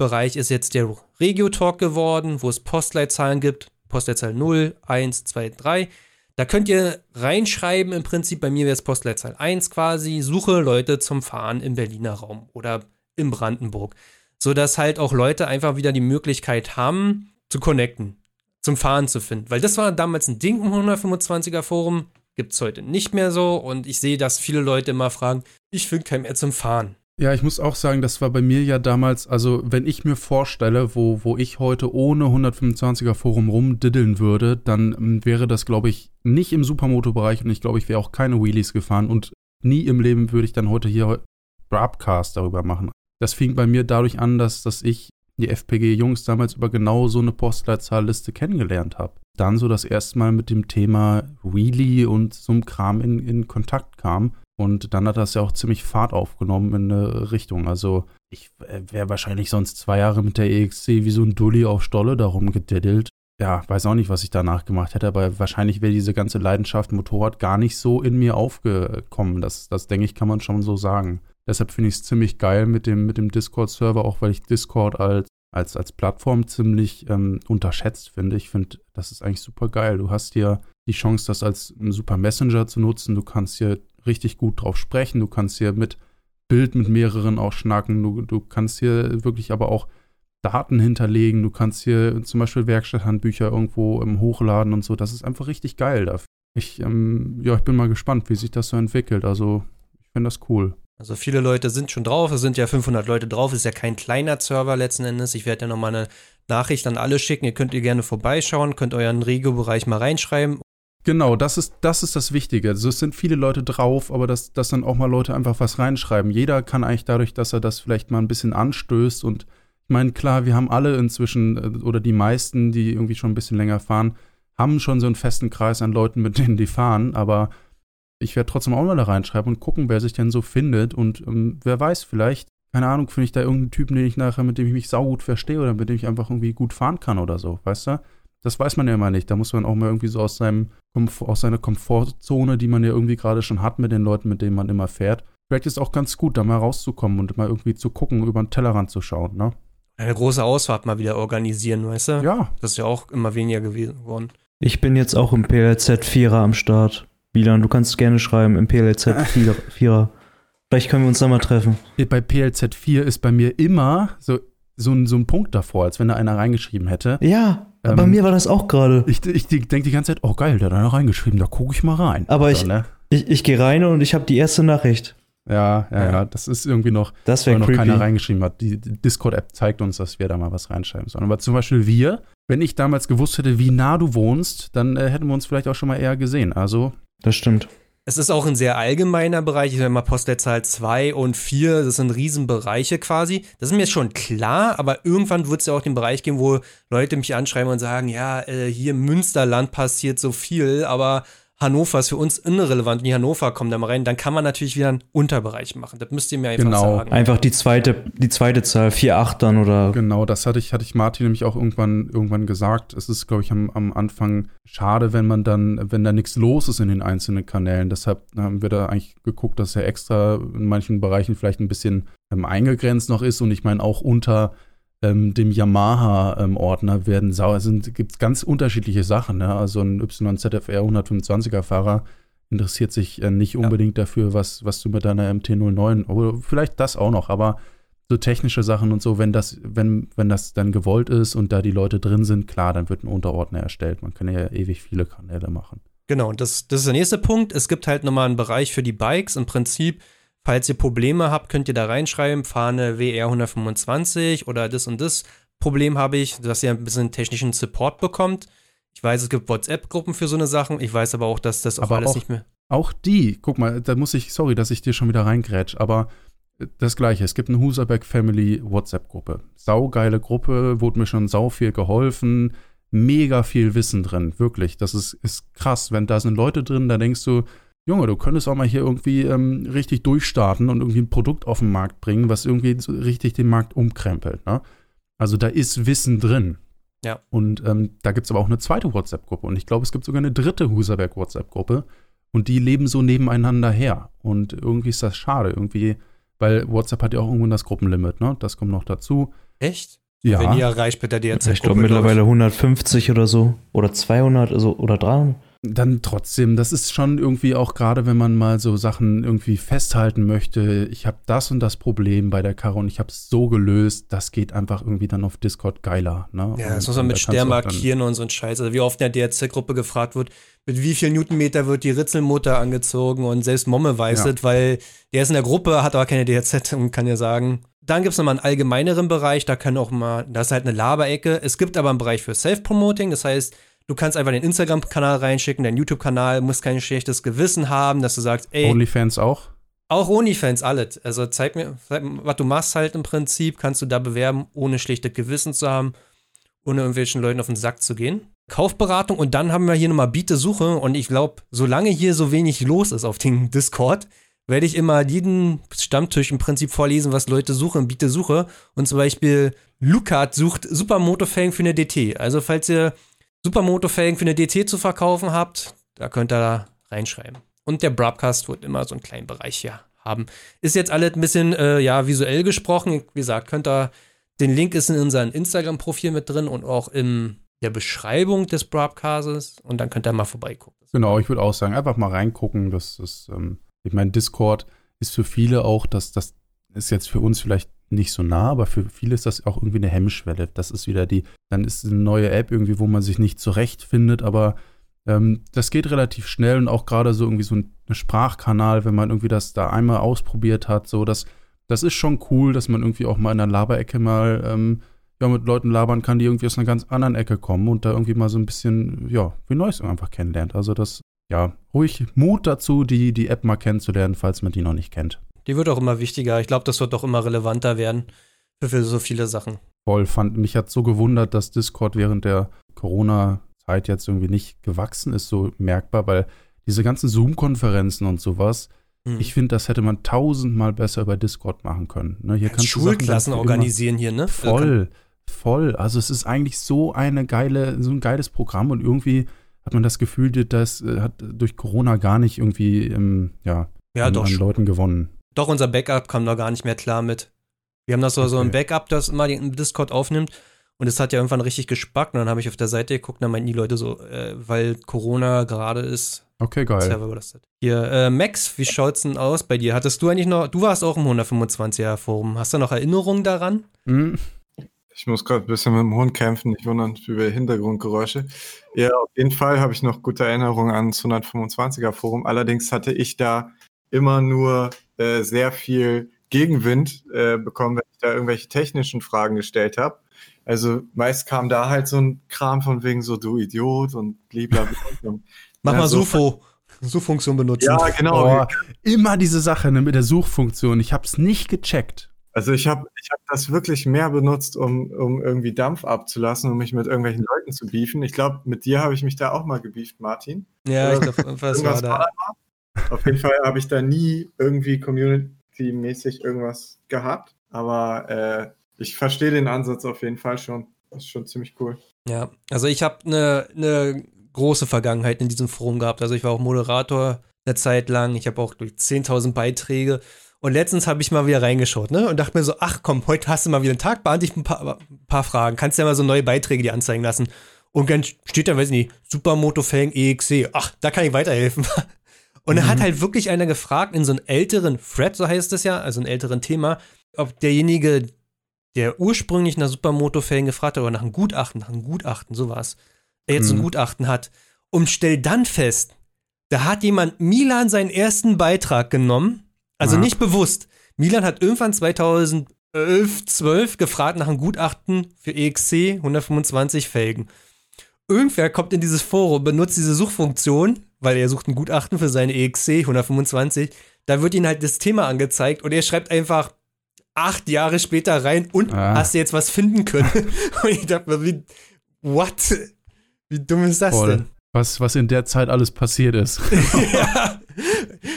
Bobcast-Bereich ist jetzt der Regio-Talk geworden, wo es Postleitzahlen gibt. Postleitzahl 0, 1, 2, 3. Da könnt ihr reinschreiben, im Prinzip, bei mir wäre es Postleitzahl 1 quasi, suche Leute zum Fahren im Berliner Raum oder in Brandenburg. Sodass halt auch Leute einfach wieder die Möglichkeit haben, zu connecten zum Fahren zu finden. Weil das war damals ein Ding im 125er Forum, gibt es heute nicht mehr so. Und ich sehe, dass viele Leute immer fragen, ich finde kein mehr zum Fahren. Ja, ich muss auch sagen, das war bei mir ja damals, also wenn ich mir vorstelle, wo, wo ich heute ohne 125er Forum rumdiddeln würde, dann ähm, wäre das, glaube ich, nicht im Supermoto-Bereich und ich glaube, ich wäre auch keine Wheelies gefahren und nie im Leben würde ich dann heute hier Broadcast darüber machen. Das fing bei mir dadurch an, dass, dass ich die FPG-Jungs damals über genau so eine Postleitzahlliste kennengelernt habe. Dann so das erste Mal mit dem Thema Wheelie und so einem Kram in, in Kontakt kam. Und dann hat das ja auch ziemlich Fahrt aufgenommen in eine Richtung. Also ich wäre wahrscheinlich sonst zwei Jahre mit der EXC wie so ein Dulli auf Stolle darum gediddelt. Ja, weiß auch nicht, was ich danach gemacht hätte, aber wahrscheinlich wäre diese ganze Leidenschaft Motorrad gar nicht so in mir aufgekommen. Das, das denke ich, kann man schon so sagen. Deshalb finde ich es ziemlich geil mit dem, mit dem Discord-Server, auch weil ich Discord als, als, als Plattform ziemlich ähm, unterschätzt finde. Ich finde, das ist eigentlich super geil. Du hast hier die Chance, das als super Messenger zu nutzen. Du kannst hier richtig gut drauf sprechen. Du kannst hier mit Bild mit mehreren auch schnacken. Du, du kannst hier wirklich aber auch Daten hinterlegen. Du kannst hier zum Beispiel Werkstatthandbücher irgendwo ähm, hochladen und so. Das ist einfach richtig geil dafür. Ich, ähm, ja, ich bin mal gespannt, wie sich das so entwickelt. Also, ich finde das cool. Also viele Leute sind schon drauf, es sind ja 500 Leute drauf, ist ja kein kleiner Server letzten Endes. Ich werde ja nochmal eine Nachricht an alle schicken, ihr könnt ihr gerne vorbeischauen, könnt euren Regio-Bereich mal reinschreiben. Genau, das ist, das ist das Wichtige. Also es sind viele Leute drauf, aber dass, dass dann auch mal Leute einfach was reinschreiben. Jeder kann eigentlich dadurch, dass er das vielleicht mal ein bisschen anstößt und ich meine, klar, wir haben alle inzwischen, äh, oder die meisten, die irgendwie schon ein bisschen länger fahren, haben schon so einen festen Kreis an Leuten, mit denen die fahren, aber ich werde trotzdem auch mal da reinschreiben und gucken, wer sich denn so findet. Und ähm, wer weiß, vielleicht, keine Ahnung, finde ich da irgendeinen Typen, den ich nachher, mit dem ich mich saugut verstehe oder mit dem ich einfach irgendwie gut fahren kann oder so, weißt du? Das weiß man ja immer nicht. Da muss man auch mal irgendwie so aus seinem aus seiner Komfortzone, die man ja irgendwie gerade schon hat mit den Leuten, mit denen man immer fährt. Vielleicht ist es auch ganz gut, da mal rauszukommen und mal irgendwie zu gucken, über den Tellerrand zu schauen, ne? Eine große Ausfahrt mal wieder organisieren, weißt du? Ja. Das ist ja auch immer weniger geworden. Ich bin jetzt auch im PLZ 4er am Start. Milan, du kannst gerne schreiben im PLZ 4er. Vielleicht können wir uns da mal treffen. Bei PLZ 4 ist bei mir immer so, so, ein, so ein Punkt davor, als wenn da einer reingeschrieben hätte. Ja, ähm, bei mir war das auch gerade. Ich, ich denke die ganze Zeit, oh geil, der hat einer reingeschrieben, da gucke ich mal rein. Aber so, ich, ne? ich, ich gehe rein und ich habe die erste Nachricht. Ja, ja, ja, das ist irgendwie noch, das weil noch creepy. keiner reingeschrieben hat. Die Discord-App zeigt uns, dass wir da mal was reinschreiben sollen. Aber zum Beispiel wir, wenn ich damals gewusst hätte, wie nah du wohnst, dann äh, hätten wir uns vielleicht auch schon mal eher gesehen. Also das stimmt. Es ist auch ein sehr allgemeiner Bereich. Ich sage mal Postleitzahl 2 und 4, das sind Riesenbereiche quasi. Das ist mir schon klar, aber irgendwann wird es ja auch den Bereich geben, wo Leute mich anschreiben und sagen, ja, äh, hier im Münsterland passiert so viel, aber Hannover ist für uns irrelevant, die Hannover kommen da mal rein, dann kann man natürlich wieder einen Unterbereich machen. Das müsst ihr mir einfach Genau. sagen. Einfach die zweite, die zweite Zahl, 4-8 dann oder. Genau, das hatte ich, hatte ich Martin nämlich auch irgendwann, irgendwann gesagt. Es ist, glaube ich, am, am Anfang schade, wenn man dann, wenn da nichts los ist in den einzelnen Kanälen. Deshalb haben wir da eigentlich geguckt, dass er extra in manchen Bereichen vielleicht ein bisschen ähm, eingegrenzt noch ist. Und ich meine, auch unter ähm, dem Yamaha-Ordner werden sau, sind, gibt es ganz unterschiedliche Sachen. Ne? Also ein YZFR 125er Fahrer interessiert sich äh, nicht unbedingt dafür, was, was du mit deiner MT-09, oder vielleicht das auch noch, aber so technische Sachen und so, wenn das, wenn, wenn das dann gewollt ist und da die Leute drin sind, klar, dann wird ein Unterordner erstellt. Man kann ja ewig viele Kanäle machen. Genau, und das, das ist der nächste Punkt. Es gibt halt nochmal einen Bereich für die Bikes. Im Prinzip, falls ihr Probleme habt, könnt ihr da reinschreiben, Fahne WR 125 oder das und das Problem habe ich, dass ihr ein bisschen technischen Support bekommt. Ich weiß, es gibt WhatsApp-Gruppen für so eine Sachen. Ich weiß aber auch, dass das auch Aber alles auch- nicht mehr. Auch die, guck mal, da muss ich, sorry, dass ich dir schon wieder reingrätsch, aber äh, das gleiche, es gibt eine Huserberg Family WhatsApp-Gruppe. Saugeile Gruppe, wurde mir schon sau viel geholfen, mega viel Wissen drin, wirklich. Das ist, ist krass, wenn da sind Leute drin, da denkst du, Junge, du könntest auch mal hier irgendwie ähm, richtig durchstarten und irgendwie ein Produkt auf den Markt bringen, was irgendwie so richtig den Markt umkrempelt. Ne? Also da ist Wissen drin. Ja. Und ähm, da gibt es aber auch eine zweite WhatsApp-Gruppe. Und ich glaube, es gibt sogar eine dritte Huserberg-WhatsApp-Gruppe. Und die leben so nebeneinander her. Und irgendwie ist das schade. Irgendwie, weil WhatsApp hat ja auch irgendwann das Gruppenlimit, ne? Das kommt noch dazu. Echt? Ja. Wenn ihr erreicht mit der DRZ. ich glaube mittlerweile 150 oder so. Oder 200 also, oder 300. Dann trotzdem, das ist schon irgendwie auch gerade, wenn man mal so Sachen irgendwie festhalten möchte, ich habe das und das Problem bei der Karre und ich habe es so gelöst, das geht einfach irgendwie dann auf Discord geiler. Ne? Ja, Und- das muss man und mit Stern markieren und so ein Scheiß. Also wie oft in der DRZ-Gruppe gefragt wird, mit wie viel Newtonmeter wird die Ritzelmutter angezogen und selbst Momme weiß Ja. es, weil der ist in der Gruppe, hat aber keine DRZ und kann ja sagen. Dann gibt es nochmal einen allgemeineren Bereich, da kann auch mal, das ist halt eine Laberecke. Es gibt aber einen Bereich für Self-Promoting, das heißt, du kannst einfach den Instagram-Kanal reinschicken, deinen YouTube-Kanal, musst kein schlechtes Gewissen haben, dass du sagst, ey, Onlyfans auch? auch OnlyFans, alles. Also zeig mir, was du machst halt im Prinzip, kannst du da bewerben, ohne schlechtes Gewissen zu haben, ohne irgendwelchen Leuten auf den Sack zu gehen. Kaufberatung und dann haben wir hier nochmal Biete-Suche und ich glaube, solange hier so wenig los ist auf dem Discord, werde ich immer jeden Stammtisch im Prinzip vorlesen, was Leute suchen, Biete-Suche. Und zum Beispiel Lukat sucht Supermoto-Felgen für eine DT. Also falls ihr Supermoto-Felgen für eine DT zu verkaufen habt, da könnt ihr da reinschreiben. Und der Broadcast wird immer so einen kleinen Bereich hier haben. Ist jetzt alles ein bisschen, äh, ja, visuell gesprochen. Wie gesagt, könnt ihr, den Link ist in unserem Instagram-Profil mit drin und auch in der Beschreibung des Broadcasts. Und dann könnt ihr mal vorbeigucken. Genau, ich würde auch sagen, einfach mal reingucken. Das ist, ähm, ich meine, Discord ist für viele auch, das, das ist jetzt für uns vielleicht nicht so nah, aber für viele ist das auch irgendwie eine Hemmschwelle. Das ist wieder die, dann ist eine neue App irgendwie, wo man sich nicht zurechtfindet, aber ähm, das geht relativ schnell und auch gerade so irgendwie so ein Sprachkanal, wenn man irgendwie das da einmal ausprobiert hat, so das, das ist schon cool, dass man irgendwie auch mal in der Laberecke mal ähm, ja, mit Leuten labern kann, die irgendwie aus einer ganz anderen Ecke kommen und da irgendwie mal so ein bisschen, ja, wie Neues einfach kennenlernt. Also das, ja, ruhig Mut dazu, die, die App mal kennenzulernen, falls man die noch nicht kennt. Die wird auch immer wichtiger. Ich glaube, das wird auch immer relevanter werden für, für so viele Sachen. Voll, fand, mich hat so gewundert, dass Discord während der Corona-Zeit jetzt irgendwie nicht gewachsen ist, so merkbar, weil diese ganzen Zoom-Konferenzen und sowas, Hm. ich finde, das hätte man tausendmal besser über Discord machen können. Ne, hier kannst du Sachen Schulklassen ganz organisieren hier, ne? Voll, voll. Also es ist eigentlich so eine geile, so ein geiles Programm und irgendwie hat man das Gefühl, das äh, hat durch Corona gar nicht irgendwie, ähm, ja, Ja, an, an. Leuten gewonnen. Doch, unser Backup kam da gar nicht mehr klar mit. Wir haben das so, so ein Okay. Backup, das immer den Discord aufnimmt. Und es hat ja irgendwann richtig gespackt. Und dann habe ich auf der Seite geguckt, und dann meinten die Leute so, äh, weil Corona gerade ist, Okay, geil. Server überlastet. Hier, äh, Max, wie schaut's denn aus bei dir? Hattest du eigentlich noch, du warst auch im 125er Forum. Hast du noch Erinnerungen daran? Hm, Ich muss gerade ein bisschen mit dem Hund kämpfen, nicht wundern über Hintergrundgeräusche. Ja, auf jeden Fall habe ich noch gute Erinnerungen ans 125er Forum. Allerdings hatte ich da immer nur äh, sehr viel Gegenwind äh, bekommen, wenn ich da irgendwelche technischen Fragen gestellt habe. Also meist kam da halt so ein Kram von wegen so, du Idiot und blablabla. Und, Mach Ja, mal so- Sufo. Suchfunktion benutzen. ja, genau. Oh, immer diese Sache ne, mit der Suchfunktion. Ich habe es nicht gecheckt. Also ich habe ich hab das wirklich mehr benutzt, um, um irgendwie Dampf abzulassen, um mich mit irgendwelchen Leuten zu beefen. Ich glaube, mit dir habe ich mich da auch mal gebieft, Martin. Ja, ich glaube, was war da? Auf jeden Fall habe ich da nie irgendwie community-mäßig irgendwas gehabt. Aber äh, ich verstehe den Ansatz auf jeden Fall schon. Das ist schon ziemlich cool. Ja, also ich habe eine ne große Vergangenheit in diesem Forum gehabt. Also ich war auch Moderator eine Zeit lang. Ich habe auch durch 10.000 Beiträge und letztens habe ich mal wieder reingeschaut, ne? Und dachte mir so, ach komm, heute hast du mal wieder einen Tag, beantworte ich ein paar, ein paar Fragen. Kannst ja mal so neue Beiträge dir anzeigen lassen. Und dann steht da, weiß ich nicht, Supermoto-Felgen EXC. Ach, da kann ich weiterhelfen. Und mhm. hat halt wirklich einer gefragt in so einem älteren Thread, so heißt es ja, also einem älteren Thema, ob derjenige, der ursprünglich nach Supermoto-Felgen gefragt hat oder nach einem Gutachten, nach einem Gutachten, sowas, der jetzt mhm. ein Gutachten hat und stellt dann fest, da hat jemand Milan seinen ersten Beitrag genommen also ja. nicht bewusst. Milan hat irgendwann 2011, 12 gefragt nach einem Gutachten für EXC 125 Felgen. Irgendwer kommt in dieses Forum, benutzt diese Suchfunktion, weil er sucht ein Gutachten für seine EXC 125. Da wird ihm halt das Thema angezeigt und er schreibt einfach acht Jahre später rein und ah. hast du jetzt was finden können. und ich dachte mir, wie, what? Wie dumm ist das Voll. denn? Was, was in der Zeit alles passiert ist. ja.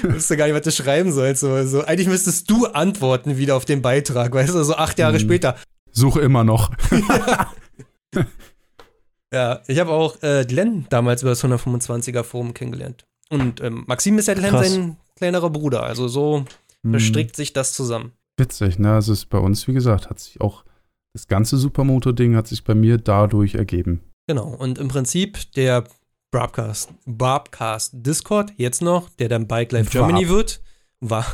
Wusste gar nicht, was du schreiben sollst. So, so, eigentlich müsstest du antworten wieder auf den Beitrag, weißt du, so acht Jahre hm. später. Suche immer noch. ja. Ja, ich habe auch äh, Glenn damals über das 125er Forum kennengelernt. Und ähm, Maxim ist ja Glenn Krass. sein kleinerer Bruder. Also so hm. bestrickt sich das zusammen. Witzig, ne? Also es ist bei uns, wie gesagt, hat sich auch das ganze Supermoto-Ding hat sich bei mir dadurch ergeben. Genau. Und im Prinzip der Bobcast, Bobcast Discord, jetzt noch, der dann Bike Life Germany wird. War,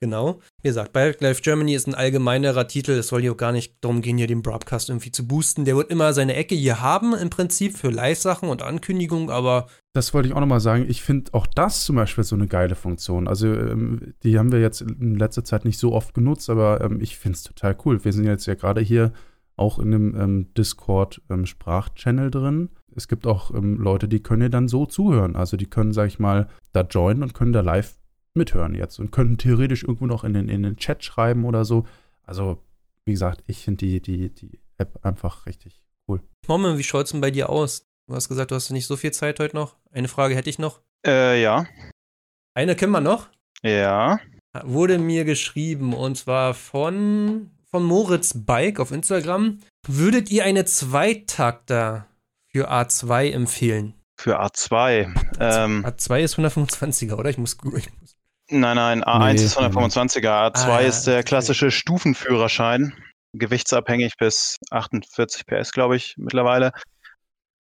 genau. Wie gesagt, Bike Germany ist ein allgemeinerer Titel. Es soll hier auch gar nicht darum gehen, hier den Broadcast irgendwie zu boosten. Der wird immer seine Ecke hier haben, im Prinzip, für Live-Sachen und Ankündigungen, aber. Das wollte ich auch nochmal sagen. Ich finde auch das zum Beispiel so eine geile Funktion. Also, ähm, die haben wir jetzt in letzter Zeit nicht so oft genutzt, aber ähm, ich finde es total cool. Wir sind jetzt ja gerade hier auch in einem ähm, Discord-Sprachchannel drin es gibt auch ähm, Leute, die können dir dann so zuhören. Also die können, sag ich mal, da joinen und können da live mithören jetzt und können theoretisch irgendwo noch in den, in den Chat schreiben oder so. Also, wie gesagt, ich finde die, die, die App einfach richtig cool. Momme, wie schaut es denn bei dir aus? Du hast gesagt, du hast nicht so viel Zeit heute noch. Eine Frage hätte ich noch. Äh, ja. Eine kennen wir noch? Ja. Wurde mir geschrieben und zwar von, von Moritz Bike auf Instagram. Würdet ihr eine Zweitakter für A2 empfehlen? Für A2. Ähm, A2 ist 125er, oder? Ich muss. Ich muss nein, nein, A1 nee, ist 125er. A2 ah, ist der klassische okay. Stufenführerschein. Gewichtsabhängig bis 48 PS, glaube ich, mittlerweile.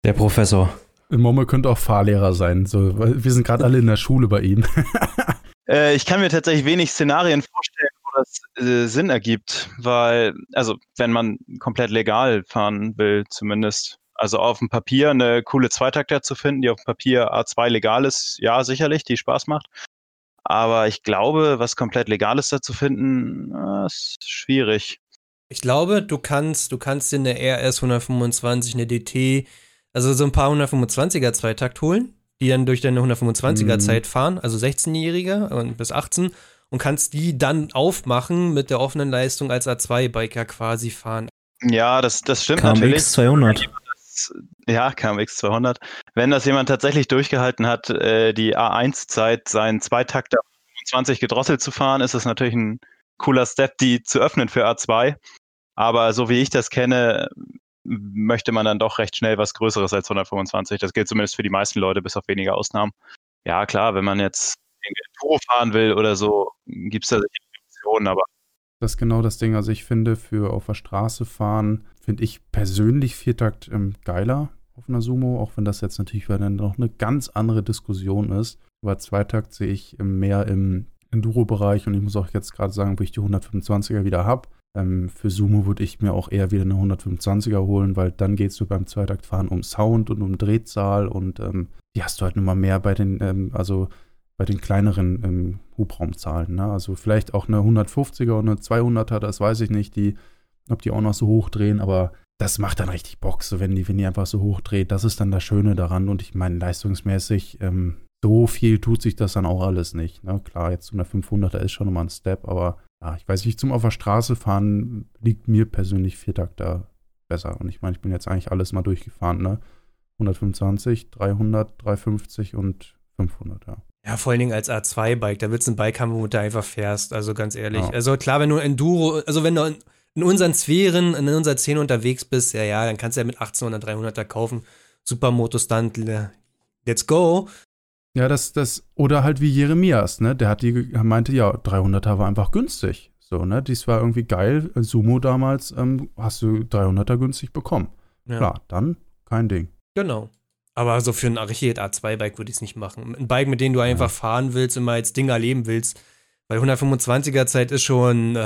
Der Professor. Momme könnte auch Fahrlehrer sein. So, wir sind gerade alle in der Schule bei ihm. äh, ich kann mir tatsächlich wenig Szenarien vorstellen, wo das äh, Sinn ergibt, weil, also, wenn man komplett legal fahren will, zumindest, also auf dem Papier eine coole Zweitakter zu finden, die auf dem Papier A2 legal ist, ja, sicherlich, die Spaß macht. Aber ich glaube, was komplett Legales da zu finden, ist schwierig. Ich glaube, du kannst, du kannst dir eine RS 125, eine DT, also so ein paar 125er Zweitakt holen, die dann durch deine 125er mhm. Zeit fahren, also 16-Jährige und bis 18 und kannst die dann aufmachen mit der offenen Leistung als A2-Biker quasi fahren. Ja, das, das stimmt KMX natürlich. 200 ja, KMX 200. Wenn das jemand tatsächlich durchgehalten hat, äh, die A1-Zeit seinen Zweitakter 20 gedrosselt zu fahren, ist das natürlich ein cooler Step, die zu öffnen für A2. Aber so wie ich das kenne, möchte man dann doch recht schnell was Größeres als 125. Das gilt zumindest für die meisten Leute, bis auf wenige Ausnahmen. Ja, klar, wenn man jetzt Turbo fahren will oder so, gibt es da sicher Optionen, aber das ist genau das Ding. Also ich finde, für auf der Straße fahren, finde ich persönlich Viertakt ähm, geiler auf einer Sumo, auch wenn das jetzt natürlich wieder noch eine ganz andere Diskussion ist. Aber Zweitakt sehe ich mehr im Enduro-Bereich und ich muss auch jetzt gerade sagen, wo ich die 125er wieder habe. Ähm, für Sumo würde ich mir auch eher wieder eine 125er holen, weil dann geht es so beim Zweitaktfahren um Sound und um Drehzahl und ähm, die hast du halt nochmal mehr bei den, ähm, also bei den kleineren ähm, Hubraumzahlen. Ne? Also vielleicht auch eine 150er und eine 200er, das weiß ich nicht, die, ob die auch noch so hoch drehen, aber das macht dann richtig Bock, so wenn die, wenn die einfach so hoch dreht. Das ist dann das Schöne daran und ich meine, leistungsmäßig, ähm, so viel tut sich das dann auch alles nicht. Ne? Klar, jetzt so eine 500er ist schon nochmal ein Step, aber ja, ich weiß nicht, zum auf der Straße fahren liegt mir persönlich Viertakter besser. Und ich meine, ich bin jetzt eigentlich alles mal durchgefahren, ne? 125, 300, 350 und 500, ja. Ja, vor allen Dingen als A2-Bike, da willst du ein Bike haben, womit du einfach fährst, also ganz ehrlich. Ja. Also klar, wenn du Enduro, also wenn du in, unseren Sphären, in unserer Szene unterwegs bist, ja, ja, dann kannst du ja mit 18 oder 300er kaufen. Supermoto-Stunt, let's go. Ja, das, das, oder halt wie Jeremias, ne? Der hat die, ge- meinte, ja, 300er war einfach günstig. So, ne? Dies war irgendwie geil. Sumo damals, ähm, hast du 300er günstig bekommen. Ja. Klar, dann kein Ding. Genau. Aber so für ein richtiges A2-Bike würde ich es nicht machen. Ein Bike, mit dem du einfach fahren willst und mal als Ding erleben willst. Weil 125er Zeit ist schon, äh,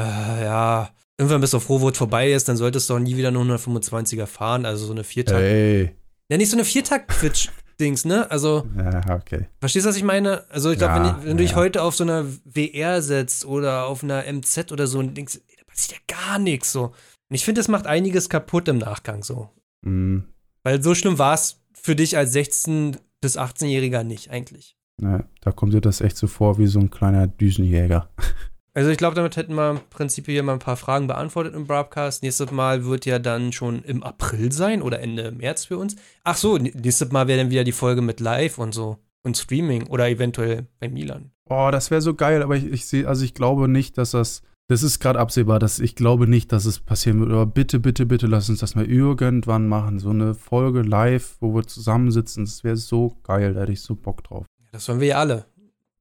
ja, irgendwann bist du froh, wo es vorbei ist, dann solltest du auch nie wieder eine 125er fahren. Also so eine Viertakt. Ey. Ja, nicht so eine Viertakt-Quitsch-Dings, ne? Also, Ja, okay. verstehst du, was ich meine? Also, ich glaube, Ja, wenn, wenn du dich ja. heute auf so einer WR setzt oder auf einer MZ oder so und denkst, ey, da passiert ja gar nichts so. Und ich finde, das macht einiges kaputt im Nachgang so. Mhm. Weil so schlimm war es für dich als 16- bis 18-Jähriger nicht eigentlich. Ne, da kommt dir das echt so vor wie so ein kleiner Düsenjäger. Also ich glaube, damit hätten wir im Prinzip hier mal ein paar Fragen beantwortet im Broadcast. Nächstes Mal wird ja dann schon im April sein oder Ende März für uns. Ach so, nächstes Mal wäre dann wieder die Folge mit Live und so und Streaming oder eventuell bei Milan. Oh, das wäre so geil, aber ich, ich sehe, also ich glaube nicht, dass das, das ist gerade absehbar, dass ich glaube nicht, dass es passieren wird. Aber bitte, bitte, bitte lass uns das mal irgendwann machen. So eine Folge live, wo wir zusammensitzen, das wäre so geil, da hätte ich so Bock drauf. Das wollen wir ja alle.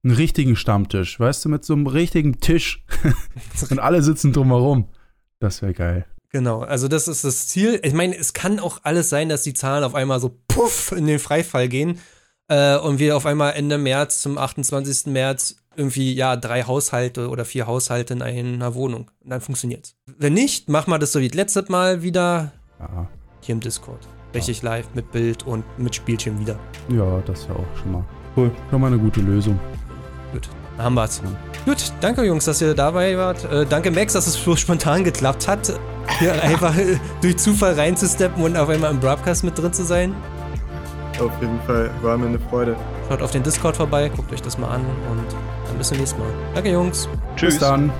Einen richtigen Stammtisch, weißt du, mit so einem richtigen Tisch und alle sitzen drumherum. Das wäre geil. Genau, also das ist das Ziel. Ich meine, es kann auch alles sein, dass die Zahlen auf einmal so puff in den Freifall gehen äh, und wir auf einmal Ende März zum 28. März irgendwie, ja, drei Haushalte oder vier Haushalte in einer Wohnung. Und dann funktioniert's. Wenn nicht, machen wir das so wie das letzte Mal wieder Ja, hier im Discord. Richtig live mit Bild und mit Spielchen wieder. ja das ist ja auch schon mal, Cool. schon mal eine gute Lösung. Haben wir's. Gut, danke Jungs, dass ihr dabei wart. Äh, danke Max, dass es so spontan geklappt hat, hier einfach äh, durch Zufall reinzusteppen und auf einmal im Broadcast mit drin zu sein. Auf jeden Fall war mir eine Freude. Schaut auf den Discord vorbei, guckt euch das mal an und dann bis zum nächsten Mal. Danke Jungs. Tschüss. Bis dann.